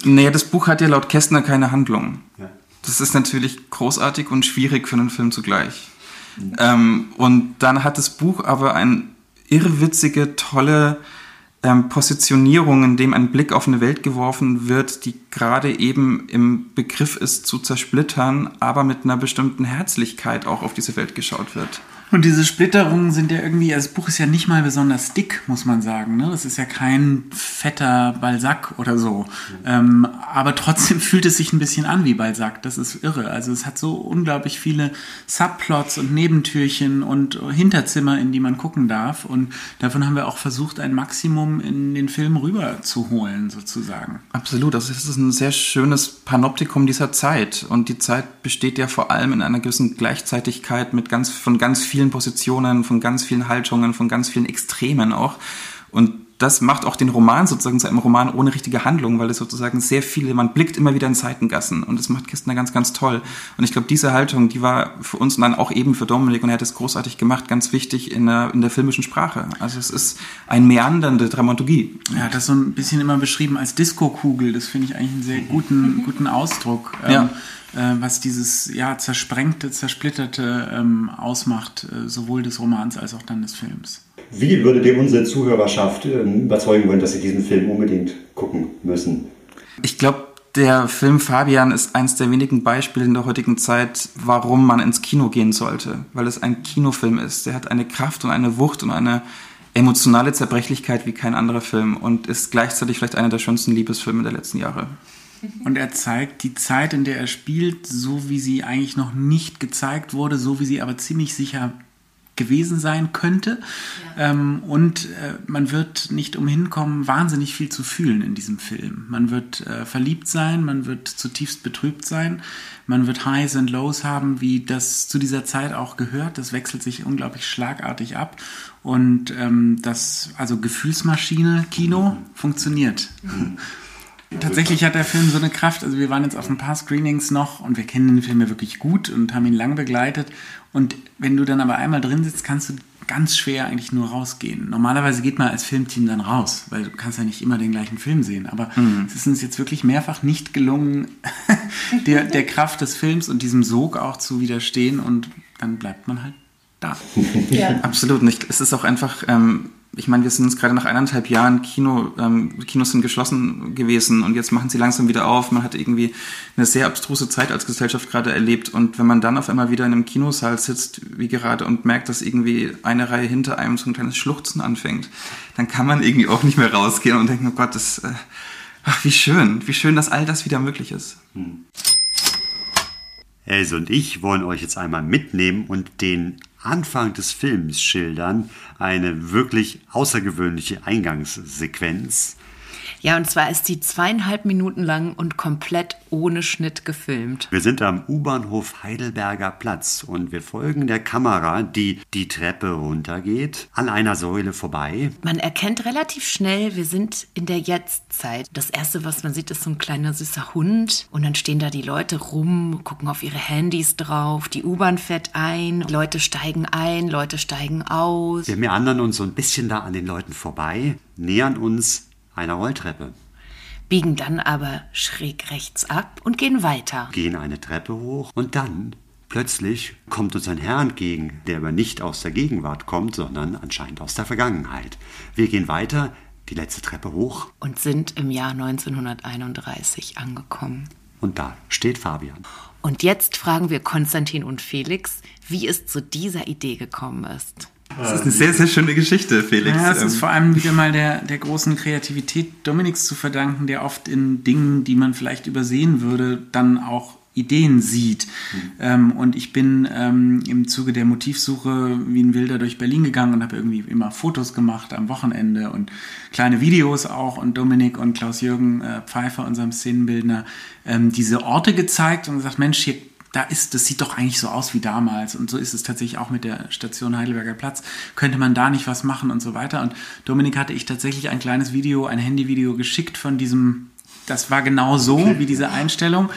Naja, das Buch hat ja laut Kästner keine Handlung. Ja. Das ist natürlich großartig und schwierig für einen Film zugleich. Ähm, und dann hat das Buch aber eine irrwitzige, tolle ähm, Positionierung, in dem ein Blick auf eine Welt geworfen wird, die gerade eben im Begriff ist zu zersplittern, aber mit einer bestimmten Herzlichkeit auch auf diese Welt geschaut wird. Und diese Splitterungen sind ja irgendwie, also das Buch ist ja nicht mal besonders dick, muss man sagen. Ne? Das ist ja kein fetter Balzac oder so. Ähm, aber trotzdem fühlt es sich ein bisschen an wie Balzac. Das ist irre. Also es hat so unglaublich viele Subplots und Nebentürchen und Hinterzimmer, in die man gucken darf. Und davon haben wir auch versucht, ein Maximum in den Film rüberzuholen, sozusagen. Absolut. Also es ist ein sehr schönes Panoptikum dieser Zeit. Und die Zeit besteht ja vor allem in einer gewissen Gleichzeitigkeit mit ganz, von ganz vielen vielen Positionen, von ganz vielen Haltungen, von ganz vielen Extremen auch. Und das macht auch den Roman sozusagen zu einem Roman ohne richtige Handlung, weil es sozusagen sehr viele, man blickt immer wieder in Seitengassen und das macht Kistner ganz, ganz toll. Und ich glaube, diese Haltung, die war für uns und dann auch eben für Dominik und er hat es großartig gemacht, ganz wichtig in der, in der filmischen Sprache. Also es ist eine meandernde Dramaturgie. Ja, das so ein bisschen immer beschrieben als Disco-Kugel, das finde ich eigentlich einen sehr guten, guten Ausdruck. Ja. Ähm, äh, was dieses ja, zersprengte, zersplitterte ähm, ausmacht, äh, sowohl des Romans als auch dann des Films. Wie würdet ihr unsere Zuhörerschaft äh, überzeugen wollen, dass sie diesen Film unbedingt gucken müssen? Ich glaube, der Film Fabian ist eines der wenigen Beispiele in der heutigen Zeit, warum man ins Kino gehen sollte. Weil es ein Kinofilm ist. Der hat eine Kraft und eine Wucht und eine emotionale Zerbrechlichkeit wie kein anderer Film und ist gleichzeitig vielleicht einer der schönsten Liebesfilme der letzten Jahre. Und er zeigt die Zeit, in der er spielt, so wie sie eigentlich noch nicht gezeigt wurde, so wie sie aber ziemlich sicher gewesen sein könnte. Ja. Ähm, und äh, man wird nicht umhin kommen, wahnsinnig viel zu fühlen in diesem Film. Man wird äh, verliebt sein, man wird zutiefst betrübt sein, man wird Highs und Lows haben, wie das zu dieser Zeit auch gehört. Das wechselt sich unglaublich schlagartig ab. Und ähm, das, also Gefühlsmaschine, Kino, mhm. funktioniert. Mhm. Tatsächlich hat der Film so eine Kraft. Also wir waren jetzt auf ein paar Screenings noch und wir kennen den Film ja wirklich gut und haben ihn lang begleitet. Und wenn du dann aber einmal drin sitzt, kannst du ganz schwer eigentlich nur rausgehen. Normalerweise geht man als Filmteam dann raus, weil du kannst ja nicht immer den gleichen Film sehen. Aber mhm. es ist uns jetzt wirklich mehrfach nicht gelungen, der, der Kraft des Films und diesem Sog auch zu widerstehen. Und dann bleibt man halt da. Ja. Absolut nicht. Es ist auch einfach, ähm, ich meine, wir sind jetzt gerade nach eineinhalb Jahren Kino, ähm, Kinos sind geschlossen gewesen und jetzt machen sie langsam wieder auf. Man hat irgendwie eine sehr abstruse Zeit als Gesellschaft gerade erlebt und wenn man dann auf einmal wieder in einem Kinosaal sitzt, wie gerade, und merkt, dass irgendwie eine Reihe hinter einem so ein kleines Schluchzen anfängt, dann kann man irgendwie auch nicht mehr rausgehen und denken, oh Gott, das, äh, ach, wie schön, wie schön, dass all das wieder möglich ist. Hm. Else und ich wollen euch jetzt einmal mitnehmen und den Anfang des Films schildern. Eine wirklich außergewöhnliche Eingangssequenz. Ja, und zwar ist die zweieinhalb Minuten lang und komplett ohne Schnitt gefilmt. Wir sind am U-Bahnhof Heidelberger Platz und wir folgen der Kamera, die die Treppe runtergeht, an einer Säule vorbei. Man erkennt relativ schnell, wir sind in der Jetztzeit. Das erste, was man sieht, ist so ein kleiner süßer Hund und dann stehen da die Leute rum, gucken auf ihre Handys drauf, die U-Bahn fährt ein, Leute steigen ein, Leute steigen aus. Wir meandern uns so ein bisschen da an den Leuten vorbei, nähern uns einer Rolltreppe. Biegen dann aber schräg rechts ab und gehen weiter. Gehen eine Treppe hoch und dann plötzlich kommt uns ein Herr entgegen, der aber nicht aus der Gegenwart kommt, sondern anscheinend aus der Vergangenheit. Wir gehen weiter, die letzte Treppe hoch. Und sind im Jahr 1931 angekommen. Und da steht Fabian. Und jetzt fragen wir Konstantin und Felix, wie es zu dieser Idee gekommen ist. Das ist eine sehr, sehr schöne Geschichte, Felix. Ja, es ist ähm, vor allem wieder mal der, der großen Kreativität Dominiks zu verdanken, der oft in Dingen, die man vielleicht übersehen würde, dann auch Ideen sieht. Mhm. Ähm, und ich bin ähm, im Zuge der Motivsuche wie ein Wilder durch Berlin gegangen und habe irgendwie immer Fotos gemacht am Wochenende und kleine Videos auch. Und Dominik und Klaus-Jürgen äh, Pfeiffer, unserem Szenenbildner, diese Orte gezeigt und gesagt, Mensch, hier da ist, das sieht doch eigentlich so aus wie damals. Und so ist es tatsächlich auch mit der Station Heidelberger Platz. Könnte man da nicht was machen und so weiter. Und Dominik hatte ich tatsächlich ein kleines Video, ein Handyvideo geschickt von diesem, das war genau so wie diese Einstellung.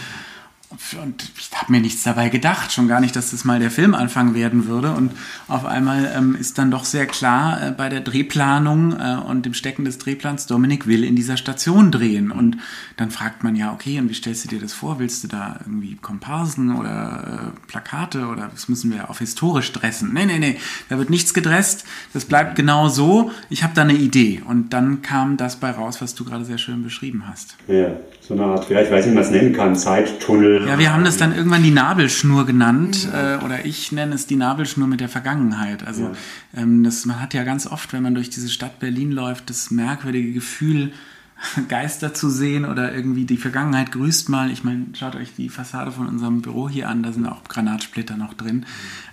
Und ich habe mir nichts dabei gedacht, schon gar nicht, dass das mal der Filmanfang werden würde. Und auf einmal ähm, ist dann doch sehr klar äh, bei der Drehplanung äh, und dem Stecken des Drehplans, Dominik will in dieser Station drehen. Und dann fragt man ja, okay, und wie stellst du dir das vor? Willst du da irgendwie Komparsen oder äh, Plakate oder das müssen wir auf historisch dressen? Nee, nee, nee, da wird nichts gedresst. Das bleibt genau so. Ich habe da eine Idee. Und dann kam das bei raus, was du gerade sehr schön beschrieben hast. Ja, so eine Art, vielleicht weiß ich, wie man es nennen kann, Zeittunnel ja, wir haben das dann irgendwann die Nabelschnur genannt, äh, oder ich nenne es die Nabelschnur mit der Vergangenheit. Also ja. ähm, das, man hat ja ganz oft, wenn man durch diese Stadt Berlin läuft, das merkwürdige Gefühl, Geister zu sehen oder irgendwie die Vergangenheit grüßt mal. Ich meine, schaut euch die Fassade von unserem Büro hier an, da sind auch Granatsplitter noch drin.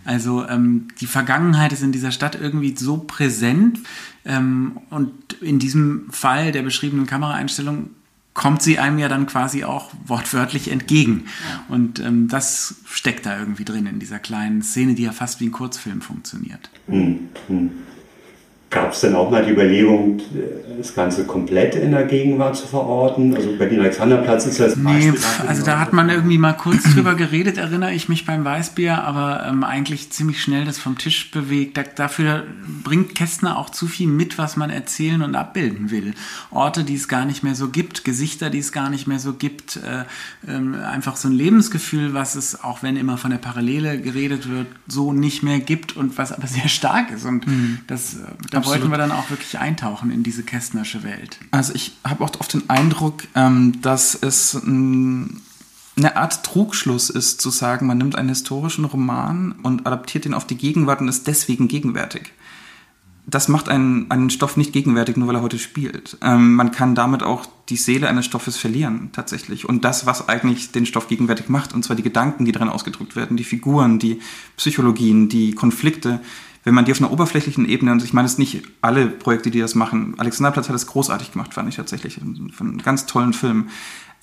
Also ähm, die Vergangenheit ist in dieser Stadt irgendwie so präsent ähm, und in diesem Fall der beschriebenen Kameraeinstellung kommt sie einem ja dann quasi auch wortwörtlich entgegen. Ja. Und ähm, das steckt da irgendwie drin in dieser kleinen Szene, die ja fast wie ein Kurzfilm funktioniert. Mhm. Gab es denn auch mal die Überlegung, das Ganze komplett in der Gegenwart zu verorten? Also Berlin-Alexanderplatz ist das Nee, Beispiel also da hat man irgendwie mal kurz drüber geredet, erinnere ich mich beim Weißbier, aber ähm, eigentlich ziemlich schnell das vom Tisch bewegt. Da, dafür bringt Kästner auch zu viel mit, was man erzählen und abbilden will. Orte, die es gar nicht mehr so gibt, Gesichter, die es gar nicht mehr so gibt, äh, äh, einfach so ein Lebensgefühl, was es, auch wenn immer von der Parallele geredet wird, so nicht mehr gibt und was aber sehr stark ist. Und mhm. das, äh, da wollten wir dann auch wirklich eintauchen in diese kästnersche Welt. Also ich habe auch oft den Eindruck, ähm, dass es ein, eine Art Trugschluss ist, zu sagen, man nimmt einen historischen Roman und adaptiert ihn auf die Gegenwart und ist deswegen gegenwärtig. Das macht einen, einen Stoff nicht gegenwärtig, nur weil er heute spielt. Ähm, man kann damit auch die Seele eines Stoffes verlieren, tatsächlich. Und das, was eigentlich den Stoff gegenwärtig macht, und zwar die Gedanken, die darin ausgedrückt werden, die Figuren, die Psychologien, die Konflikte, wenn man die auf einer oberflächlichen Ebene, und ich meine es nicht alle Projekte, die das machen, Alexanderplatz hat es großartig gemacht, fand ich tatsächlich, von ganz tollen Film.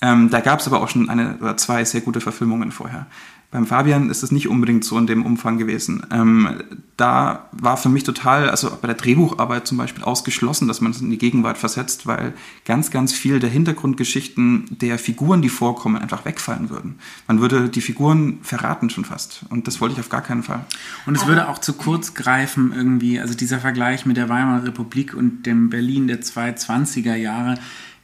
Ähm, da gab es aber auch schon eine oder zwei sehr gute Verfilmungen vorher. Beim Fabian ist es nicht unbedingt so in dem Umfang gewesen. Ähm, da war für mich total, also bei der Drehbucharbeit zum Beispiel ausgeschlossen, dass man es in die Gegenwart versetzt, weil ganz, ganz viel der Hintergrundgeschichten der Figuren, die vorkommen, einfach wegfallen würden. Man würde die Figuren verraten schon fast. Und das wollte ich auf gar keinen Fall. Und es würde auch zu kurz greifen irgendwie, also dieser Vergleich mit der Weimarer Republik und dem Berlin der 220er Jahre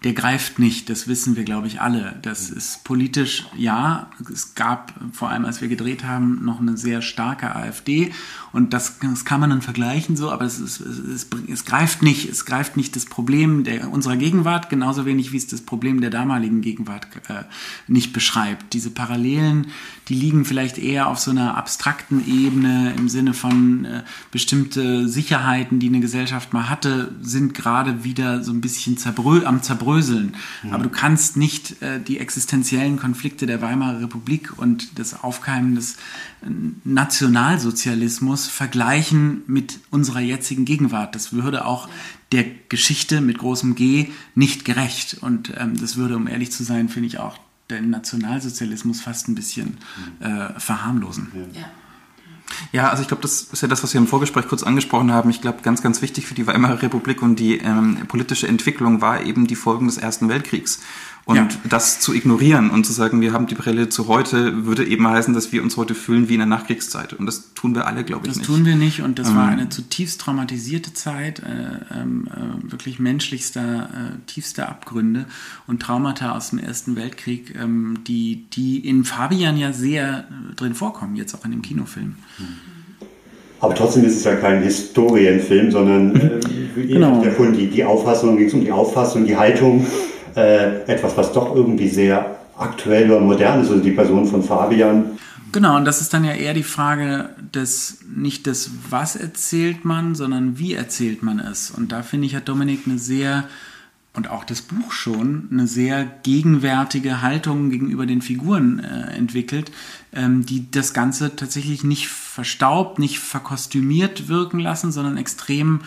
der greift nicht, das wissen wir, glaube ich, alle. Das ist politisch, ja, es gab vor allem, als wir gedreht haben, noch eine sehr starke AfD. Und das, das kann man dann vergleichen so, aber es, ist, es, es, greift nicht, es greift nicht das Problem der, unserer Gegenwart, genauso wenig wie es das Problem der damaligen Gegenwart äh, nicht beschreibt. Diese Parallelen, die liegen vielleicht eher auf so einer abstrakten Ebene im Sinne von äh, bestimmte Sicherheiten, die eine Gesellschaft mal hatte, sind gerade wieder so ein bisschen zerbrö am Zerbröseln zerbröseln. Mhm. Aber du kannst nicht äh, die existenziellen Konflikte der Weimarer Republik und das Aufkeimen des äh, Nationalsozialismus vergleichen mit unserer jetzigen Gegenwart. Das würde auch der Geschichte mit großem G nicht gerecht. Und ähm, das würde, um ehrlich zu sein, finde ich auch den Nationalsozialismus fast ein bisschen mhm. äh, verharmlosen. Ja. Ja, also ich glaube, das ist ja das, was wir im Vorgespräch kurz angesprochen haben. Ich glaube, ganz, ganz wichtig für die Weimarer Republik und die ähm, politische Entwicklung war eben die Folgen des Ersten Weltkriegs. Und ja. das zu ignorieren und zu sagen, wir haben die Brille zu heute, würde eben heißen, dass wir uns heute fühlen wie in der Nachkriegszeit. Und das tun wir alle, glaube ich, das nicht. Das tun wir nicht. Und das ähm. war eine zutiefst traumatisierte Zeit, äh, ähm, äh, wirklich menschlichster, äh, tiefster Abgründe und Traumata aus dem Ersten Weltkrieg, ähm, die, die in Fabian ja sehr äh, drin vorkommen, jetzt auch in dem Kinofilm. Aber trotzdem ist es ja kein Historienfilm, sondern äh, genau. die, die Auffassung, ging es um die Auffassung, die Haltung äh, etwas, was doch irgendwie sehr aktuell oder modern ist, also die Person von Fabian. Genau, und das ist dann ja eher die Frage des, nicht des, was erzählt man, sondern wie erzählt man es. Und da finde ich, hat Dominik eine sehr, und auch das Buch schon, eine sehr gegenwärtige Haltung gegenüber den Figuren äh, entwickelt, ähm, die das Ganze tatsächlich nicht verstaubt, nicht verkostümiert wirken lassen, sondern extrem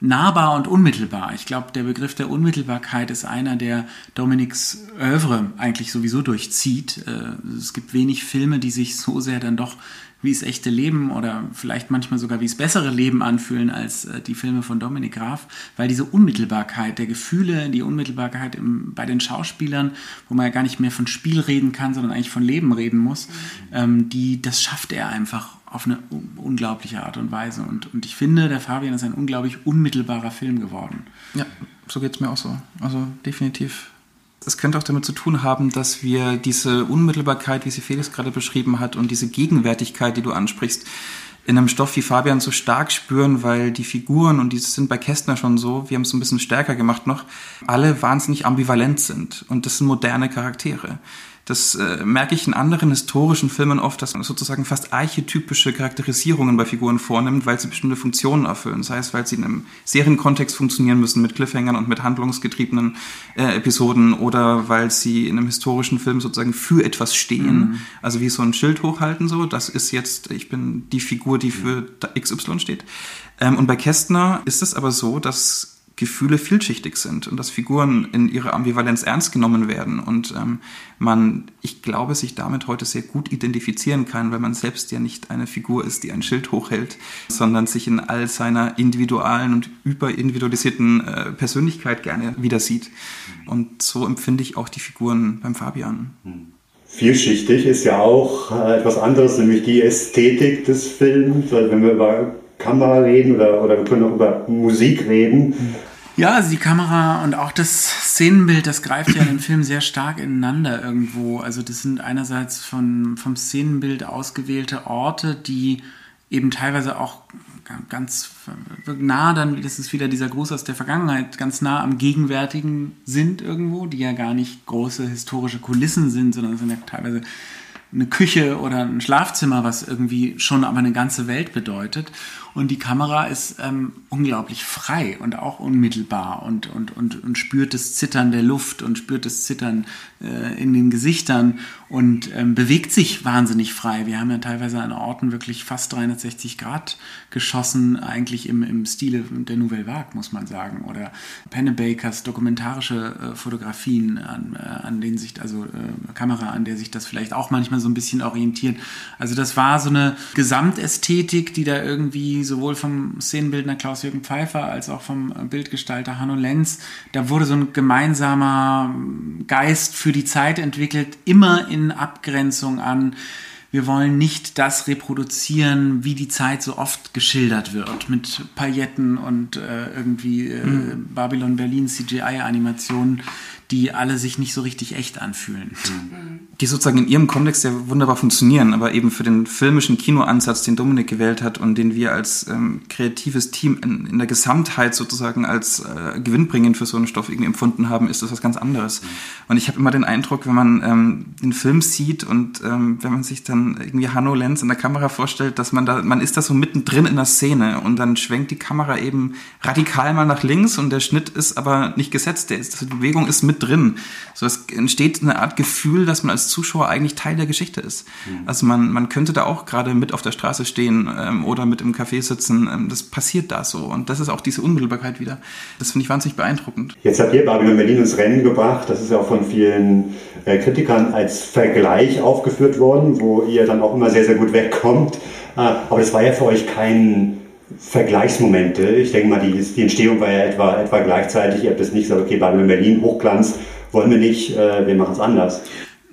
nahbar und unmittelbar. Ich glaube, der Begriff der Unmittelbarkeit ist einer, der Dominiks Oeuvre eigentlich sowieso durchzieht. Äh, es gibt wenig Filme, die sich so sehr dann doch wie es echte Leben oder vielleicht manchmal sogar wie es bessere Leben anfühlen als äh, die Filme von Dominik Graf, weil diese Unmittelbarkeit der Gefühle, die Unmittelbarkeit im, bei den Schauspielern, wo man ja gar nicht mehr von Spiel reden kann, sondern eigentlich von Leben reden muss, ähm, die, das schafft er einfach auf eine unglaubliche Art und Weise. Und, und ich finde, der Fabian ist ein unglaublich unmittelbarer Film geworden. Ja, so geht es mir auch so. Also definitiv. Es könnte auch damit zu tun haben, dass wir diese Unmittelbarkeit, wie sie Felix gerade beschrieben hat, und diese Gegenwärtigkeit, die du ansprichst, in einem Stoff wie Fabian so stark spüren, weil die Figuren, und die sind bei Kästner schon so, wir haben es ein bisschen stärker gemacht noch, alle wahnsinnig ambivalent sind. Und das sind moderne Charaktere. Das äh, merke ich in anderen historischen Filmen oft, dass man sozusagen fast archetypische Charakterisierungen bei Figuren vornimmt, weil sie bestimmte Funktionen erfüllen. Das heißt, weil sie in einem Serienkontext funktionieren müssen mit Cliffhangern und mit handlungsgetriebenen äh, Episoden oder weil sie in einem historischen Film sozusagen für etwas stehen. Mhm. Also wie so ein Schild hochhalten so. Das ist jetzt, ich bin die Figur, die für XY steht. Ähm, und bei Kästner ist es aber so, dass Gefühle vielschichtig sind und dass Figuren in ihrer Ambivalenz ernst genommen werden und ähm, man, ich glaube, sich damit heute sehr gut identifizieren kann, weil man selbst ja nicht eine Figur ist, die ein Schild hochhält, sondern sich in all seiner individualen und überindividualisierten äh, Persönlichkeit gerne wieder sieht. Und so empfinde ich auch die Figuren beim Fabian. Vielschichtig ist ja auch äh, etwas anderes, nämlich die Ästhetik des Films, wenn wir über Kamera reden oder, oder wir können auch über Musik reden. Ja, also die Kamera und auch das Szenenbild, das greift ja dem Film sehr stark ineinander irgendwo. Also das sind einerseits von, vom Szenenbild ausgewählte Orte, die eben teilweise auch ganz nah dann, das ist wieder dieser Gruß aus der Vergangenheit, ganz nah am Gegenwärtigen sind irgendwo, die ja gar nicht große historische Kulissen sind, sondern sind ja teilweise eine Küche oder ein Schlafzimmer, was irgendwie schon aber eine ganze Welt bedeutet. Und die Kamera ist ähm, unglaublich frei und auch unmittelbar und, und, und, und spürt das Zittern der Luft und spürt das Zittern äh, in den Gesichtern und ähm, bewegt sich wahnsinnig frei. Wir haben ja teilweise an Orten wirklich fast 360 Grad geschossen, eigentlich im, im Stile der Nouvelle Vague, muss man sagen. Oder Pennebakers dokumentarische äh, Fotografien, an, äh, an denen sich, also äh, Kamera, an der sich das vielleicht auch manchmal so ein bisschen orientiert. Also das war so eine Gesamtästhetik, die da irgendwie sowohl vom Szenenbildner Klaus-Jürgen Pfeiffer als auch vom Bildgestalter Hanno Lenz, da wurde so ein gemeinsamer Geist für die Zeit entwickelt, immer in Abgrenzung an wir wollen nicht das reproduzieren, wie die Zeit so oft geschildert wird, mit Pailletten und äh, irgendwie äh, mhm. Babylon Berlin CGI-Animationen die alle sich nicht so richtig echt anfühlen. Mhm. Die sozusagen in ihrem Kontext ja wunderbar funktionieren, aber eben für den filmischen Kinoansatz, den Dominik gewählt hat und den wir als ähm, kreatives Team in, in, der Gesamtheit sozusagen als äh, gewinnbringend für so einen Stoff irgendwie empfunden haben, ist das was ganz anderes. Mhm. Und ich habe immer den Eindruck, wenn man ähm, den Film sieht und ähm, wenn man sich dann irgendwie Hanno Lenz in der Kamera vorstellt, dass man da, man ist da so mittendrin in der Szene und dann schwenkt die Kamera eben radikal mal nach links und der Schnitt ist aber nicht gesetzt, der ist, die Bewegung ist mit mit drin. So es entsteht eine Art Gefühl, dass man als Zuschauer eigentlich Teil der Geschichte ist. Mhm. Also man, man könnte da auch gerade mit auf der Straße stehen ähm, oder mit im Café sitzen. Ähm, das passiert da so. Und das ist auch diese Unmittelbarkeit wieder. Das finde ich wahnsinnig beeindruckend. Jetzt habt ihr Babylon Berlin ins Rennen gebracht. Das ist ja auch von vielen äh, Kritikern als Vergleich aufgeführt worden, wo ihr dann auch immer sehr, sehr gut wegkommt. Äh, aber das war ja für euch kein Vergleichsmomente. Ich denke mal, die, die Entstehung war ja etwa, etwa gleichzeitig. Ihr habt das nicht gesagt, okay, Babylon Berlin, Hochglanz, wollen wir nicht, äh, wir machen es anders.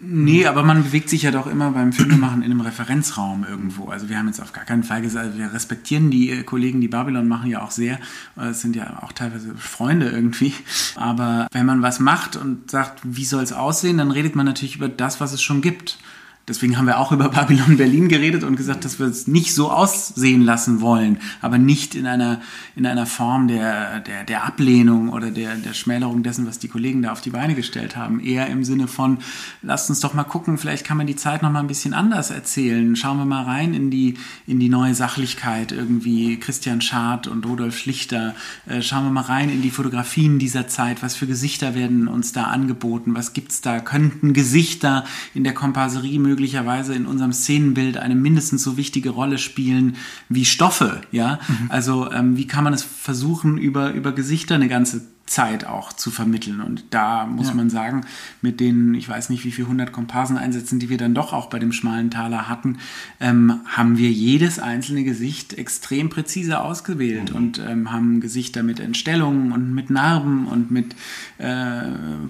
Nee, aber man bewegt sich ja doch immer beim Filmemachen in einem Referenzraum irgendwo. Also wir haben jetzt auf gar keinen Fall gesagt, wir respektieren die äh, Kollegen, die Babylon machen ja auch sehr. Es sind ja auch teilweise Freunde irgendwie. Aber wenn man was macht und sagt, wie soll es aussehen, dann redet man natürlich über das, was es schon gibt. Deswegen haben wir auch über Babylon Berlin geredet und gesagt, dass wir es nicht so aussehen lassen wollen, aber nicht in einer, in einer Form der, der, der Ablehnung oder der, der Schmälerung dessen, was die Kollegen da auf die Beine gestellt haben. Eher im Sinne von, lasst uns doch mal gucken, vielleicht kann man die Zeit noch mal ein bisschen anders erzählen. Schauen wir mal rein in die, in die neue Sachlichkeit, irgendwie Christian Schad und Rudolf Schlichter. Äh, schauen wir mal rein in die Fotografien dieser Zeit. Was für Gesichter werden uns da angeboten? Was gibt's da? Könnten Gesichter in der Komparserie möglicherweise in unserem Szenenbild eine mindestens so wichtige Rolle spielen wie Stoffe, ja. Mhm. Also ähm, wie kann man es versuchen, über, über Gesichter eine ganze Zeit auch zu vermitteln. Und da muss ja. man sagen, mit den, ich weiß nicht wie viel hundert Komparseneinsätzen, die wir dann doch auch bei dem schmalen Taler hatten, ähm, haben wir jedes einzelne Gesicht extrem präzise ausgewählt mhm. und ähm, haben Gesichter mit Entstellungen und mit Narben und mit äh,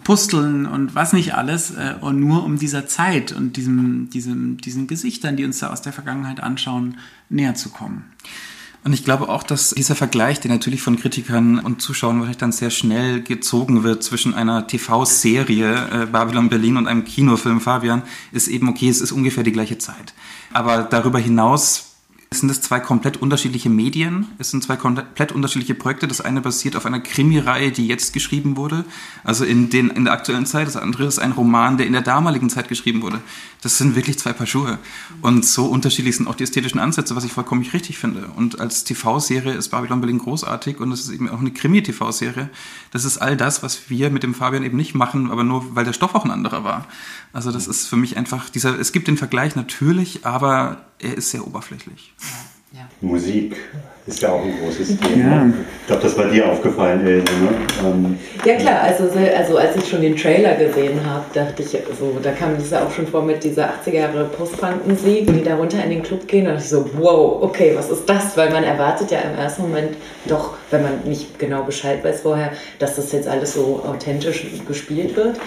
Pusteln und was nicht alles. Äh, und nur um dieser Zeit und diesem, diesem, diesen Gesichtern, die uns da aus der Vergangenheit anschauen, näher zu kommen. Und ich glaube auch, dass dieser Vergleich, der natürlich von Kritikern und Zuschauern wahrscheinlich dann sehr schnell gezogen wird zwischen einer TV-Serie äh, Babylon Berlin und einem Kinofilm Fabian, ist eben okay, es ist ungefähr die gleiche Zeit. Aber darüber hinaus sind es zwei komplett unterschiedliche Medien. Es sind zwei komplett unterschiedliche Projekte. Das eine basiert auf einer Krimireihe, die jetzt geschrieben wurde, also in, den, in der aktuellen Zeit. Das andere ist ein Roman, der in der damaligen Zeit geschrieben wurde. Das sind wirklich zwei Paar Schuhe. Und so unterschiedlich sind auch die ästhetischen Ansätze, was ich vollkommen richtig finde. Und als TV-Serie ist Babylon Berlin großartig und es ist eben auch eine Krimi-TV-Serie. Das ist all das, was wir mit dem Fabian eben nicht machen, aber nur, weil der Stoff auch ein anderer war. Also das ist für mich einfach dieser, es gibt den Vergleich natürlich, aber er ist sehr oberflächlich. Ja. Musik ist ja auch ein großes Thema. Ja. Ich glaube, das war dir aufgefallen, Ilse. Ne? Ähm, ja klar, also, also als ich schon den Trailer gesehen habe, dachte ich, so, da kam das ja auch schon vor mit dieser 80er Jahre Post-Punk-Musik, die da runter in den Club gehen. Da dachte ich so, wow, okay, was ist das? Weil man erwartet ja im ersten Moment doch, wenn man nicht genau Bescheid weiß vorher, dass das jetzt alles so authentisch gespielt wird.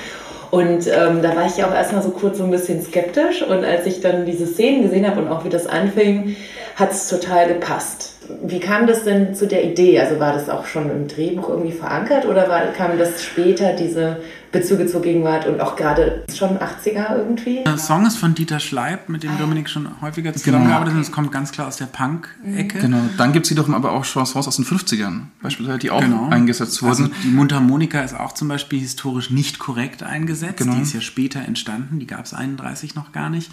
Und ähm, da war ich ja auch erstmal so kurz so ein bisschen skeptisch. Und als ich dann diese Szenen gesehen habe und auch wie das anfing, hat es total gepasst. Wie kam das denn zu der Idee? Also war das auch schon im Drehbuch irgendwie verankert oder war, kam das später, diese Bezüge zur Gegenwart und auch gerade schon 80er irgendwie? Der Song ist von Dieter Schleib, mit dem ah, Dominik schon häufiger zusammengearbeitet genau. hat. Es kommt ganz klar aus der Punk-Ecke. Genau, dann gibt es wiederum aber auch Chansons aus den 50ern, beispielsweise, die auch genau. eingesetzt wurden. Also die Mundharmonika ist auch zum Beispiel historisch nicht korrekt eingesetzt. Genau. Die ist ja später entstanden, die gab es 31 noch gar nicht.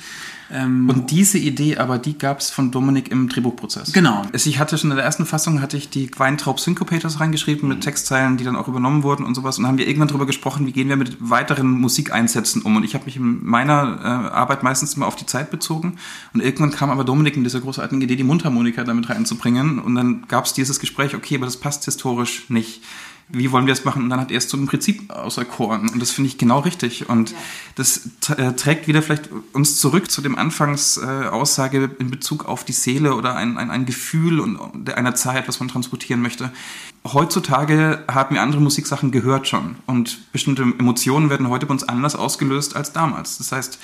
Ähm, und diese Idee aber, die gab es von Dominik im Drehbuchprozess. Genau. Ich hatte schon in der ersten Fassung hatte ich die Weintraub Syncopators reingeschrieben mit Textzeilen, die dann auch übernommen wurden und sowas. Und dann haben wir irgendwann darüber gesprochen, wie gehen wir mit weiteren Musikeinsätzen um. Und ich habe mich in meiner äh, Arbeit meistens immer auf die Zeit bezogen. Und irgendwann kam aber Dominik mit dieser großartigen Idee, die Mundharmonika damit reinzubringen. Und dann gab es dieses Gespräch, okay, aber das passt historisch nicht wie wollen wir es machen? Und dann hat er es zum Prinzip auserkoren. Und das finde ich genau richtig. Und ja. das äh, trägt wieder vielleicht uns zurück zu dem Anfangsaussage äh, in Bezug auf die Seele oder ein, ein, ein Gefühl und einer Zeit, was man transportieren möchte. Heutzutage haben wir andere Musiksachen gehört schon. Und bestimmte Emotionen werden heute bei uns anders ausgelöst als damals. Das heißt,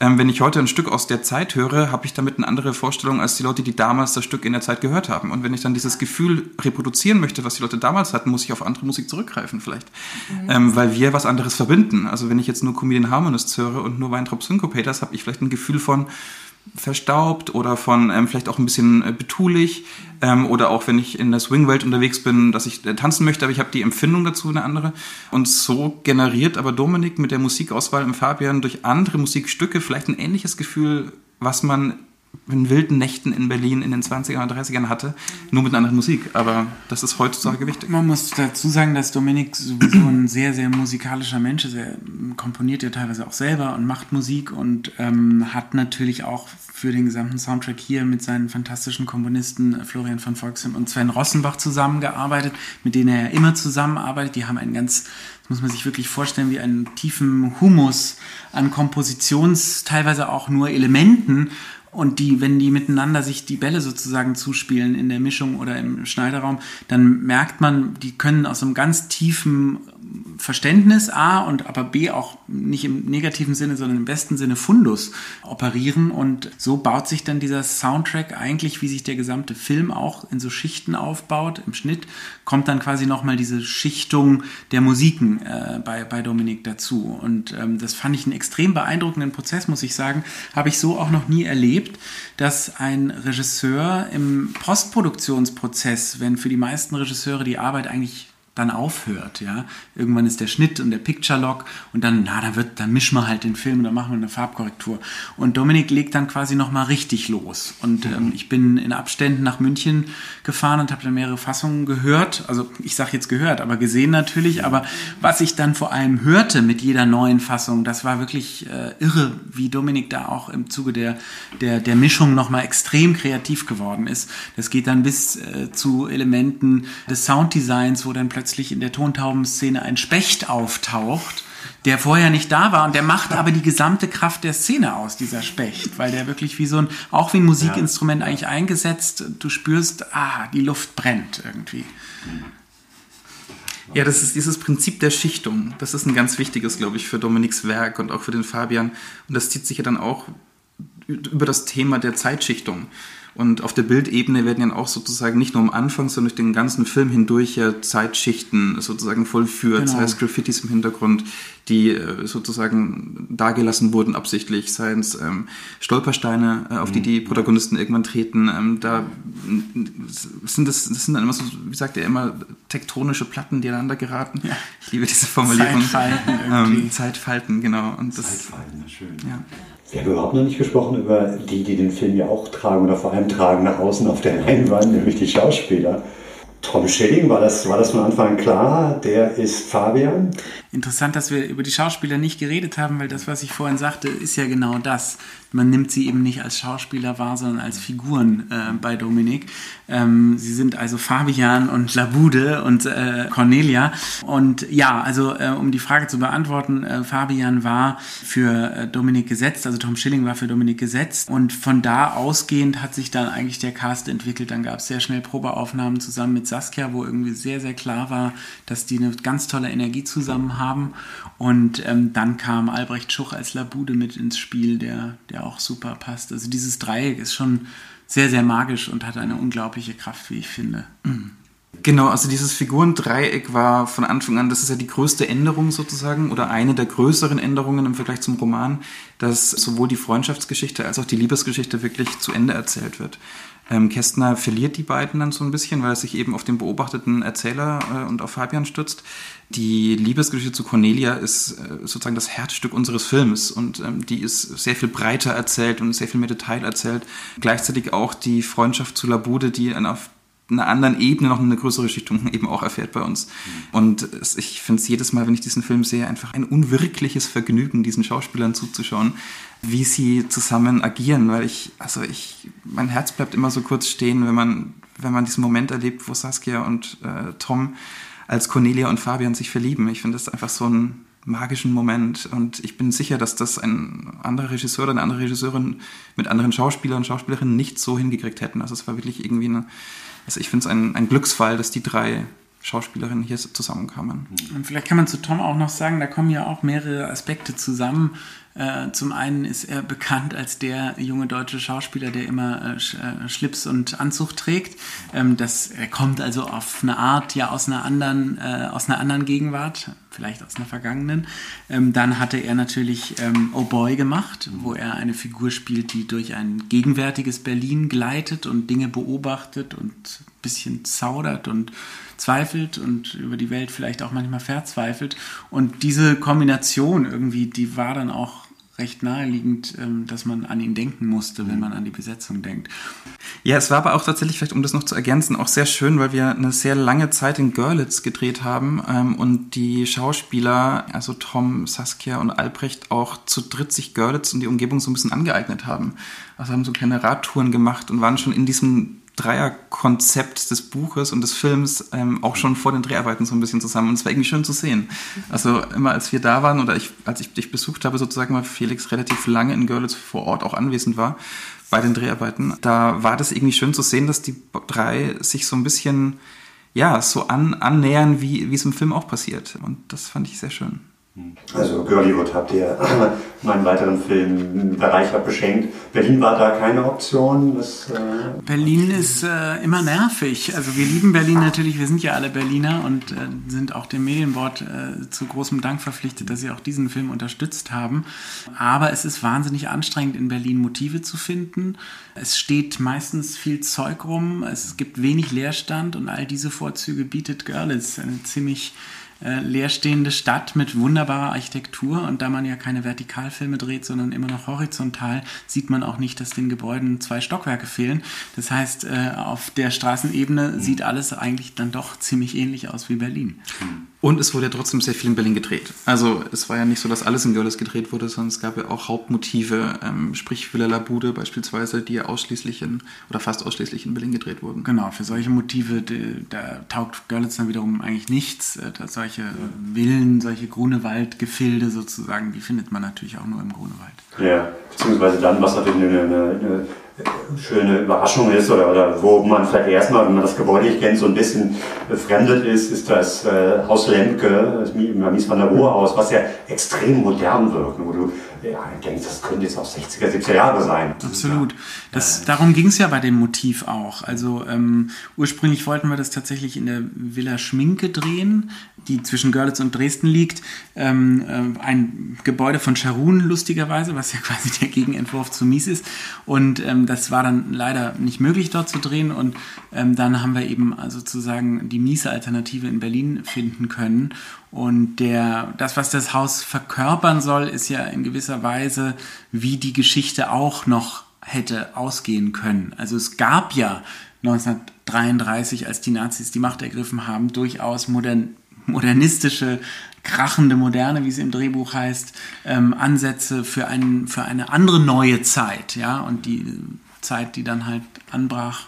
ähm, wenn ich heute ein Stück aus der Zeit höre, habe ich damit eine andere Vorstellung als die Leute, die damals das Stück in der Zeit gehört haben. Und wenn ich dann dieses Gefühl reproduzieren möchte, was die Leute damals hatten, muss ich auf andere Musik zurückgreifen vielleicht. Mhm. Ähm, weil wir was anderes verbinden. Also wenn ich jetzt nur Comedian Harmonists höre und nur Weintraub Syncopators, habe ich vielleicht ein Gefühl von, verstaubt oder von ähm, vielleicht auch ein bisschen äh, betulich ähm, oder auch wenn ich in der Swing-Welt unterwegs bin, dass ich äh, tanzen möchte, aber ich habe die Empfindung dazu eine andere. Und so generiert aber Dominik mit der Musikauswahl im Fabian durch andere Musikstücke vielleicht ein ähnliches Gefühl, was man in wilden Nächten in Berlin in den 20er und 30ern hatte, nur mit einer anderen Musik. Aber das ist heutzutage wichtig. Man muss dazu sagen, dass Dominik sowieso ein sehr, sehr musikalischer Mensch ist. Er komponiert ja teilweise auch selber und macht Musik und ähm, hat natürlich auch für den gesamten Soundtrack hier mit seinen fantastischen Komponisten Florian von Volksem und Sven Rossenbach zusammengearbeitet, mit denen er ja immer zusammenarbeitet. Die haben einen ganz, muss man sich wirklich vorstellen, wie einen tiefen Humus an Kompositions, teilweise auch nur Elementen und die, wenn die miteinander sich die Bälle sozusagen zuspielen in der Mischung oder im Schneiderraum, dann merkt man, die können aus einem ganz tiefen Verständnis A und aber B auch nicht im negativen Sinne, sondern im besten Sinne Fundus operieren und so baut sich dann dieser Soundtrack eigentlich, wie sich der gesamte Film auch in so Schichten aufbaut. Im Schnitt kommt dann quasi nochmal diese Schichtung der Musiken äh, bei, bei Dominik dazu und ähm, das fand ich einen extrem beeindruckenden Prozess, muss ich sagen, habe ich so auch noch nie erlebt, dass ein Regisseur im Postproduktionsprozess, wenn für die meisten Regisseure die Arbeit eigentlich dann aufhört, ja. Irgendwann ist der Schnitt und der Picture Lock und dann, na, da wird, dann mischen wir halt den Film und dann machen wir eine Farbkorrektur. Und Dominik legt dann quasi nochmal richtig los. Und ähm, ich bin in Abständen nach München gefahren und habe dann mehrere Fassungen gehört. Also ich sage jetzt gehört, aber gesehen natürlich. Aber was ich dann vor allem hörte mit jeder neuen Fassung, das war wirklich äh, irre, wie Dominik da auch im Zuge der, der, der Mischung nochmal extrem kreativ geworden ist. Das geht dann bis äh, zu Elementen des Sounddesigns, wo dann plötzlich plötzlich in der Tontaubenszene ein Specht auftaucht, der vorher nicht da war und der macht aber die gesamte Kraft der Szene aus, dieser Specht, weil der wirklich wie so ein, auch wie ein Musikinstrument eigentlich eingesetzt, du spürst, ah, die Luft brennt irgendwie. Ja, das ist dieses Prinzip der Schichtung. Das ist ein ganz wichtiges, glaube ich, für Dominiks Werk und auch für den Fabian. Und das zieht sich ja dann auch über das Thema der Zeitschichtung. Und auf der Bildebene werden ja auch sozusagen nicht nur am Anfang, sondern durch den ganzen Film hindurch ja Zeitschichten sozusagen vollführt, genau. sei es Graffitis im Hintergrund, die äh, sozusagen dargelassen wurden absichtlich, seien es ähm, Stolpersteine, äh, auf die die Protagonisten irgendwann treten. Ähm, da sind das, das sind dann immer so, wie sagt er immer, tektonische Platten, die aneinander geraten. Ja. Ich liebe diese Formulierung. Zeitfalten. Ähm, Zeitfalten, genau. Und das, Zeitfalten, schön. Ja. Wir haben überhaupt noch nicht gesprochen über die, die den Film ja auch tragen oder vor allem tragen nach außen auf der Leinwand, nämlich die Schauspieler. Tom Schilling, war das, war das von Anfang an klar? Der ist Fabian. Interessant, dass wir über die Schauspieler nicht geredet haben, weil das, was ich vorhin sagte, ist ja genau das man nimmt sie eben nicht als Schauspieler wahr, sondern als Figuren äh, bei Dominik. Ähm, sie sind also Fabian und Labude und äh, Cornelia. Und ja, also äh, um die Frage zu beantworten, äh, Fabian war für äh, Dominik gesetzt, also Tom Schilling war für Dominik gesetzt. Und von da ausgehend hat sich dann eigentlich der Cast entwickelt. Dann gab es sehr schnell Probeaufnahmen zusammen mit Saskia, wo irgendwie sehr, sehr klar war, dass die eine ganz tolle Energie zusammen haben. Und ähm, dann kam Albrecht Schuch als Labude mit ins Spiel, der, der auch super passt. Also dieses Dreieck ist schon sehr, sehr magisch und hat eine unglaubliche Kraft, wie ich finde. Mhm. Genau, also dieses Figurendreieck war von Anfang an, das ist ja die größte Änderung sozusagen oder eine der größeren Änderungen im Vergleich zum Roman, dass sowohl die Freundschaftsgeschichte als auch die Liebesgeschichte wirklich zu Ende erzählt wird. Ähm, Kästner verliert die beiden dann so ein bisschen, weil er sich eben auf den beobachteten Erzähler äh, und auf Fabian stützt. Die Liebesgeschichte zu Cornelia ist äh, sozusagen das Herzstück unseres Films und ähm, die ist sehr viel breiter erzählt und sehr viel mehr Detail erzählt. Gleichzeitig auch die Freundschaft zu Labude, die auf einer anderen Ebene noch eine größere Schichtung eben auch erfährt bei uns. Und ich finde es jedes Mal, wenn ich diesen Film sehe, einfach ein unwirkliches Vergnügen, diesen Schauspielern zuzuschauen, wie sie zusammen agieren, weil ich, also ich, mein Herz bleibt immer so kurz stehen, wenn man, wenn man diesen Moment erlebt, wo Saskia und äh, Tom als Cornelia und Fabian sich verlieben. Ich finde das einfach so ein magischen Moment und ich bin sicher, dass das ein anderer Regisseur oder eine andere Regisseurin mit anderen Schauspielern und Schauspielerinnen nicht so hingekriegt hätten. Also es war wirklich irgendwie eine also ich finde es ein, ein Glücksfall, dass die drei Schauspielerinnen hier zusammenkamen. Und vielleicht kann man zu Tom auch noch sagen, da kommen ja auch mehrere Aspekte zusammen. Äh, zum einen ist er bekannt als der junge deutsche Schauspieler, der immer äh, äh, Schlips und Anzug trägt. Ähm, das, er kommt also auf eine Art ja aus einer anderen, aus einer anderen Gegenwart, vielleicht aus einer vergangenen. Ähm, dann hatte er natürlich ähm, Oh Boy gemacht, wo er eine Figur spielt, die durch ein gegenwärtiges Berlin gleitet und Dinge beobachtet und ein bisschen zaudert und zweifelt und über die Welt vielleicht auch manchmal verzweifelt. Und diese Kombination irgendwie, die war dann auch recht naheliegend, ähm, dass man an ihn denken musste, wenn man an die Besetzung denkt. Ja, es war aber auch tatsächlich, vielleicht um das noch zu ergänzen, auch sehr schön, weil wir eine sehr lange Zeit in Görlitz gedreht haben ähm, und die Schauspieler, also Tom, Saskia und Albrecht, auch zu dritt sich Görlitz und die Umgebung so ein bisschen angeeignet haben. Also haben so kleine Radtouren gemacht und waren schon in diesem Dreierkonzept des Buches und des Films ähm, auch schon vor den Dreharbeiten so ein bisschen zusammen. Und es war irgendwie schön zu sehen. Also immer als wir da waren oder ich, als ich dich besucht habe, sozusagen, weil Felix relativ lange in Görlitz vor Ort auch anwesend war bei den Dreharbeiten, da war das irgendwie schön zu sehen, dass die drei sich so ein bisschen ja, so an, annähern, wie, wie es im Film auch passiert. Und das fand ich sehr schön. Also Girlywood habt ihr meinen weiteren Filmbereich beschenkt. Berlin war da keine Option. Das, äh Berlin ist äh, immer nervig. Also wir lieben Berlin natürlich, wir sind ja alle Berliner und äh, sind auch dem Medienboard äh, zu großem Dank verpflichtet, dass sie auch diesen Film unterstützt haben. Aber es ist wahnsinnig anstrengend, in Berlin Motive zu finden. Es steht meistens viel Zeug rum, es gibt wenig Leerstand und all diese Vorzüge bietet Görlitz. Eine ziemlich äh, leerstehende Stadt mit wunderbarer Architektur und da man ja keine Vertikalfilme dreht, sondern immer noch horizontal, sieht man auch nicht, dass den Gebäuden zwei Stockwerke fehlen. Das heißt, äh, auf der Straßenebene mhm. sieht alles eigentlich dann doch ziemlich ähnlich aus wie Berlin. Und es wurde ja trotzdem sehr viel in Berlin gedreht. Also es war ja nicht so, dass alles in Görlitz gedreht wurde, sondern es gab ja auch Hauptmotive, ähm, sprich Villa La Bude beispielsweise, die ja ausschließlich in, oder fast ausschließlich in Berlin gedreht wurden. Genau, für solche Motive, die, da taugt Görlitz dann wiederum eigentlich nichts. Äh, solche Villen, solche Grunewaldgefilde sozusagen, die findet man natürlich auch nur im Grunewald. Ja, beziehungsweise dann, was natürlich eine, eine, eine schöne Überraschung ist oder, oder wo man vielleicht erstmal, wenn man das Gebäude nicht kennt, so ein bisschen befremdet ist, ist das äh, Haus Lemke, das Mies van der Rohe Haus, was ja extrem modern wirkt, wo du ja, denkst, das könnte jetzt auch 60er, 70er Jahre sein. Absolut. Das, darum ging es ja bei dem Motiv auch. Also ähm, ursprünglich wollten wir das tatsächlich in der Villa Schminke drehen, die zwischen Görlitz und Dresden liegt. Ähm, äh, ein Gebäude von Scharun, lustigerweise, was ja quasi der Gegenentwurf zu Mies ist. Und ähm, das war dann leider nicht möglich, dort zu drehen. Und ähm, dann haben wir eben sozusagen die Miese Alternative in Berlin finden können. Und der, das, was das Haus verkörpern soll, ist ja in gewisser Weise, wie die Geschichte auch noch hätte ausgehen können. Also es gab ja 1933, als die Nazis die Macht ergriffen haben, durchaus modern, modernistische, krachende Moderne, wie es im Drehbuch heißt, ähm, Ansätze für, ein, für eine andere neue Zeit. Ja? Und die Zeit, die dann halt anbrach,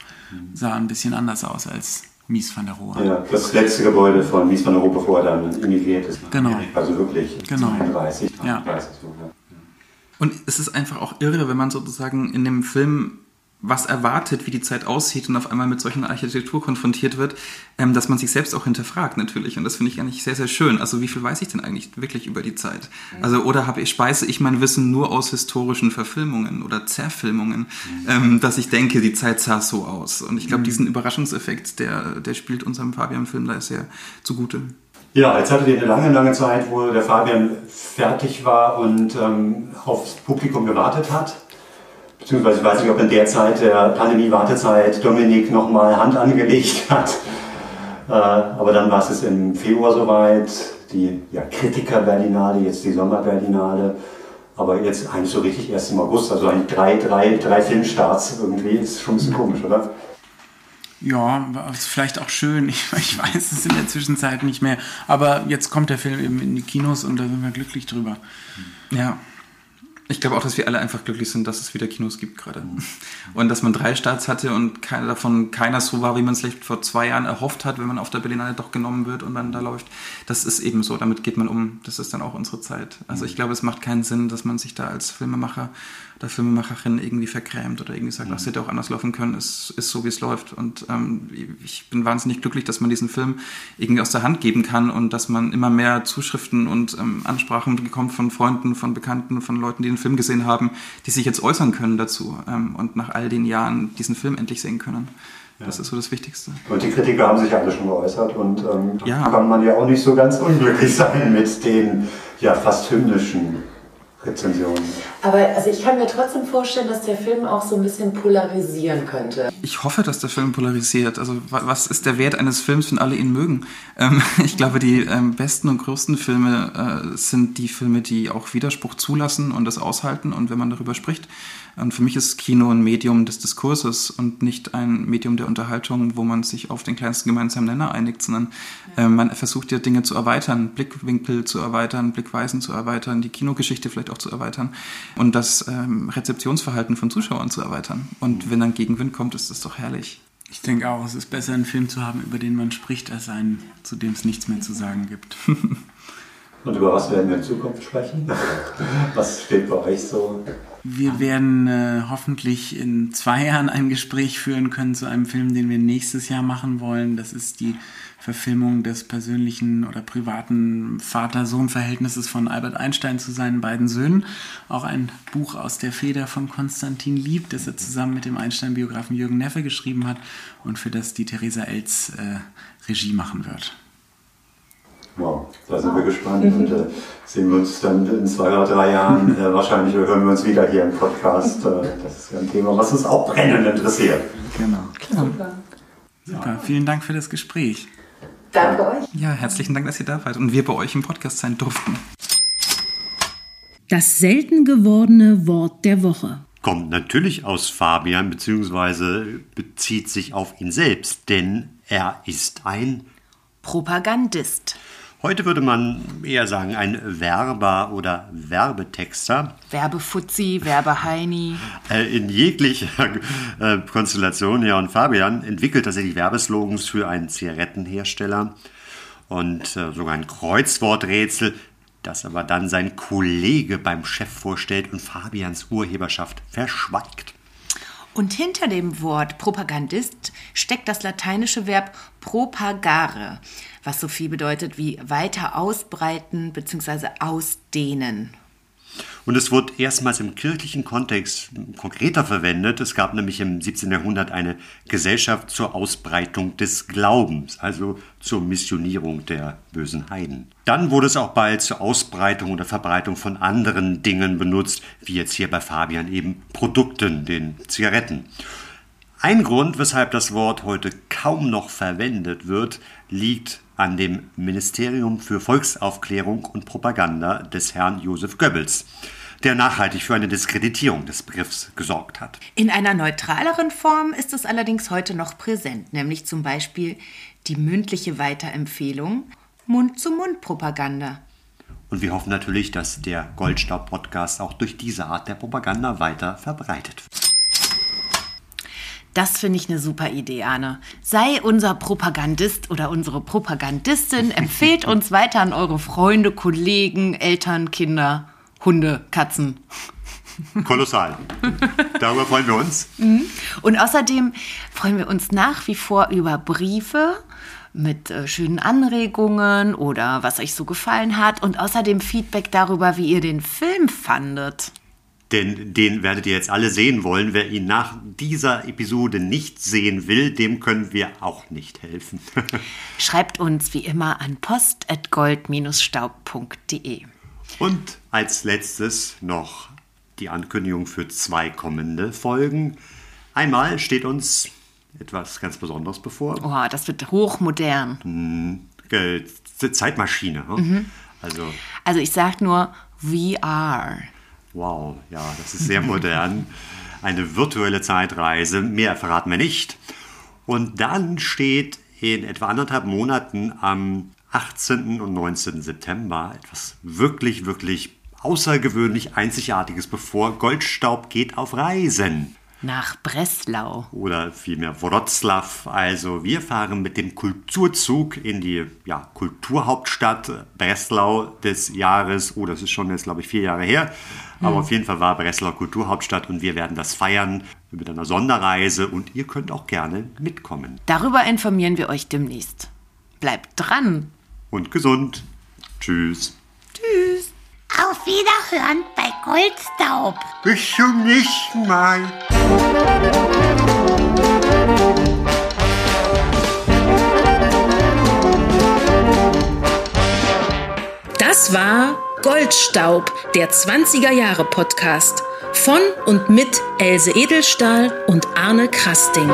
sah ein bisschen anders aus als Mies van der Rohe. Ja, das letzte Gebäude von Mies van der Rohe, bevor er dann emigriert ist. Genau. Also wirklich genau. 32, 33 ja. so, ja. Und es ist einfach auch irre, wenn man sozusagen in dem Film was erwartet, wie die Zeit aussieht und auf einmal mit solchen Architektur konfrontiert wird, ähm, dass man sich selbst auch hinterfragt natürlich. Und das finde ich eigentlich sehr, sehr schön. Also wie viel weiß ich denn eigentlich wirklich über die Zeit? Also oder habe ich, speise ich mein Wissen nur aus historischen Verfilmungen oder Zerfilmungen, ähm, dass ich denke, die Zeit sah so aus. Und ich glaube, Mhm. diesen Überraschungseffekt, der, der spielt unserem Fabian-Film da sehr zugute. Ja, jetzt hattet ihr eine lange, lange Zeit, wo der Fabian fertig war und ähm, aufs Publikum gewartet hat. Beziehungsweise ich weiß nicht, ob in der Zeit der Pandemie-Wartezeit Dominik nochmal Hand angelegt hat. Äh, aber dann war es im Februar soweit, die ja, Kritiker-Berlinale, jetzt die Sommer-Berlinale. Aber jetzt eigentlich so richtig erst im August, also eigentlich drei, drei, drei Filmstarts irgendwie, ist schon ein bisschen komisch, oder? Ja, war es vielleicht auch schön. Ich, ich weiß es in der Zwischenzeit nicht mehr. Aber jetzt kommt der Film eben in die Kinos und da sind wir glücklich drüber. Ja. Ich glaube auch, dass wir alle einfach glücklich sind, dass es wieder Kinos gibt gerade. Und dass man drei Starts hatte und keiner davon keiner so war, wie man es vielleicht vor zwei Jahren erhofft hat, wenn man auf der Berlinale doch genommen wird und dann da läuft. Das ist eben so, damit geht man um. Das ist dann auch unsere Zeit. Also ich glaube, es macht keinen Sinn, dass man sich da als Filmemacher oder Filmemacherin irgendwie vergrämt oder irgendwie sagt, das hätte auch anders laufen können. Es ist so, wie es läuft. Und ähm, ich bin wahnsinnig glücklich, dass man diesen Film irgendwie aus der Hand geben kann und dass man immer mehr Zuschriften und ähm, Ansprachen bekommt von Freunden, von Bekannten, von Leuten, die den Film gesehen haben, die sich jetzt äußern können dazu ähm, und nach all den Jahren diesen Film endlich sehen können. Das ist so das Wichtigste. Und die Kritiker haben sich ja alle schon geäußert und ähm, Ja. kann man ja auch nicht so ganz unglücklich sein mit den ja fast hymnischen Rezensionen. Aber also ich kann mir trotzdem vorstellen, dass der Film auch so ein bisschen polarisieren könnte. Ich hoffe, dass der Film polarisiert. Also wa- was ist der Wert eines Films, wenn alle ihn mögen? Ähm, ich glaube, die ähm, besten und größten Filme äh, sind die Filme, die auch Widerspruch zulassen und das aushalten und wenn man darüber spricht. Und für mich ist Kino ein Medium des Diskurses und nicht ein Medium der Unterhaltung, wo man sich auf den kleinsten gemeinsamen Nenner einigt, sondern äh, man versucht ja Dinge zu erweitern, Blickwinkel zu erweitern, Blickweisen zu erweitern, die Kinogeschichte vielleicht auch zu erweitern und das ähm, Rezeptionsverhalten von Zuschauern zu erweitern. Und wenn dann Gegenwind kommt, ist das doch herrlich. Ich denke auch, es ist besser, einen Film zu haben, über den man spricht, als einen, zu dem es nichts mehr zu sagen gibt. Und über was werden wir in Zukunft sprechen? Was steht bei euch so? Wir werden äh, hoffentlich in zwei Jahren ein Gespräch führen können zu einem Film, den wir nächstes Jahr machen wollen. Das ist die Verfilmung des persönlichen oder privaten Vater-Sohn-Verhältnisses von Albert Einstein zu seinen beiden Söhnen. Auch ein Buch aus der Feder von Konstantin Lieb, das er zusammen mit dem Einstein-Biografen Jürgen Neffe geschrieben hat und für das die Theresa Elz äh, Regie machen wird. Wow, da sind wir gespannt und äh, sehen wir uns dann in zwei oder drei Jahren. Äh, wahrscheinlich hören wir uns wieder hier im Podcast. Äh, das ist ja ein Thema, was uns auch brennend interessiert. Genau. Super. Super. Vielen Dank für das Gespräch. Danke euch. Ja, herzlichen Dank, dass ihr da wart und wir bei euch im Podcast sein durften. Das selten gewordene Wort der Woche. Kommt natürlich aus Fabian, beziehungsweise bezieht sich auf ihn selbst, denn er ist ein Propagandist. Heute würde man eher sagen, ein Werber oder Werbetexter. Werbefuzzi, Werbeheini. Äh, In jeglicher äh, Konstellation, ja, und Fabian entwickelt tatsächlich Werbeslogans für einen Zigarettenhersteller und äh, sogar ein Kreuzworträtsel, das aber dann sein Kollege beim Chef vorstellt und Fabians Urheberschaft verschweigt. Und hinter dem Wort Propagandist steckt das lateinische Verb propagare, was so viel bedeutet wie weiter ausbreiten bzw. ausdehnen. Und es wurde erstmals im kirchlichen Kontext konkreter verwendet. Es gab nämlich im 17. Jahrhundert eine Gesellschaft zur Ausbreitung des Glaubens, also zur Missionierung der bösen Heiden. Dann wurde es auch bald zur Ausbreitung oder Verbreitung von anderen Dingen benutzt, wie jetzt hier bei Fabian eben Produkten, den Zigaretten. Ein Grund, weshalb das Wort heute kaum noch verwendet wird, liegt an dem Ministerium für Volksaufklärung und Propaganda des Herrn Josef Goebbels, der nachhaltig für eine Diskreditierung des Begriffs gesorgt hat. In einer neutraleren Form ist es allerdings heute noch präsent, nämlich zum Beispiel die mündliche Weiterempfehlung Mund-zu-Mund-Propaganda. Und wir hoffen natürlich, dass der Goldstaub-Podcast auch durch diese Art der Propaganda weiter verbreitet wird. Das finde ich eine super Idee, Arne. Sei unser Propagandist oder unsere Propagandistin. Empfehlt uns weiter an eure Freunde, Kollegen, Eltern, Kinder, Hunde, Katzen. Kolossal. Darüber freuen wir uns. Mhm. Und außerdem freuen wir uns nach wie vor über Briefe mit äh, schönen Anregungen oder was euch so gefallen hat und außerdem Feedback darüber, wie ihr den Film fandet. Denn den werdet ihr jetzt alle sehen wollen. Wer ihn nach dieser Episode nicht sehen will, dem können wir auch nicht helfen. Schreibt uns wie immer an post.gold-staub.de. Und als letztes noch die Ankündigung für zwei kommende Folgen. Einmal steht uns etwas ganz Besonderes bevor. Oh, das wird hochmodern. Hm, äh, Zeitmaschine. Hm? Mhm. Also, also ich sage nur VR. Wow, ja, das ist sehr modern. Eine virtuelle Zeitreise, mehr verraten wir nicht. Und dann steht in etwa anderthalb Monaten am 18. und 19. September etwas wirklich, wirklich außergewöhnlich Einzigartiges bevor. Goldstaub geht auf Reisen. Nach Breslau. Oder vielmehr Wroclaw. Also wir fahren mit dem Kulturzug in die ja, Kulturhauptstadt Breslau des Jahres. Oh, das ist schon jetzt, glaube ich, vier Jahre her. Aber Hm. auf jeden Fall war Breslau Kulturhauptstadt und wir werden das feiern mit einer Sonderreise und ihr könnt auch gerne mitkommen. Darüber informieren wir euch demnächst. Bleibt dran. Und gesund. Tschüss. Tschüss. Auf Wiederhören bei Goldstaub. Bis zum nächsten Mal. Das war Goldstaub, der 20er Jahre Podcast von und mit Else Edelstahl und Arne Krasting.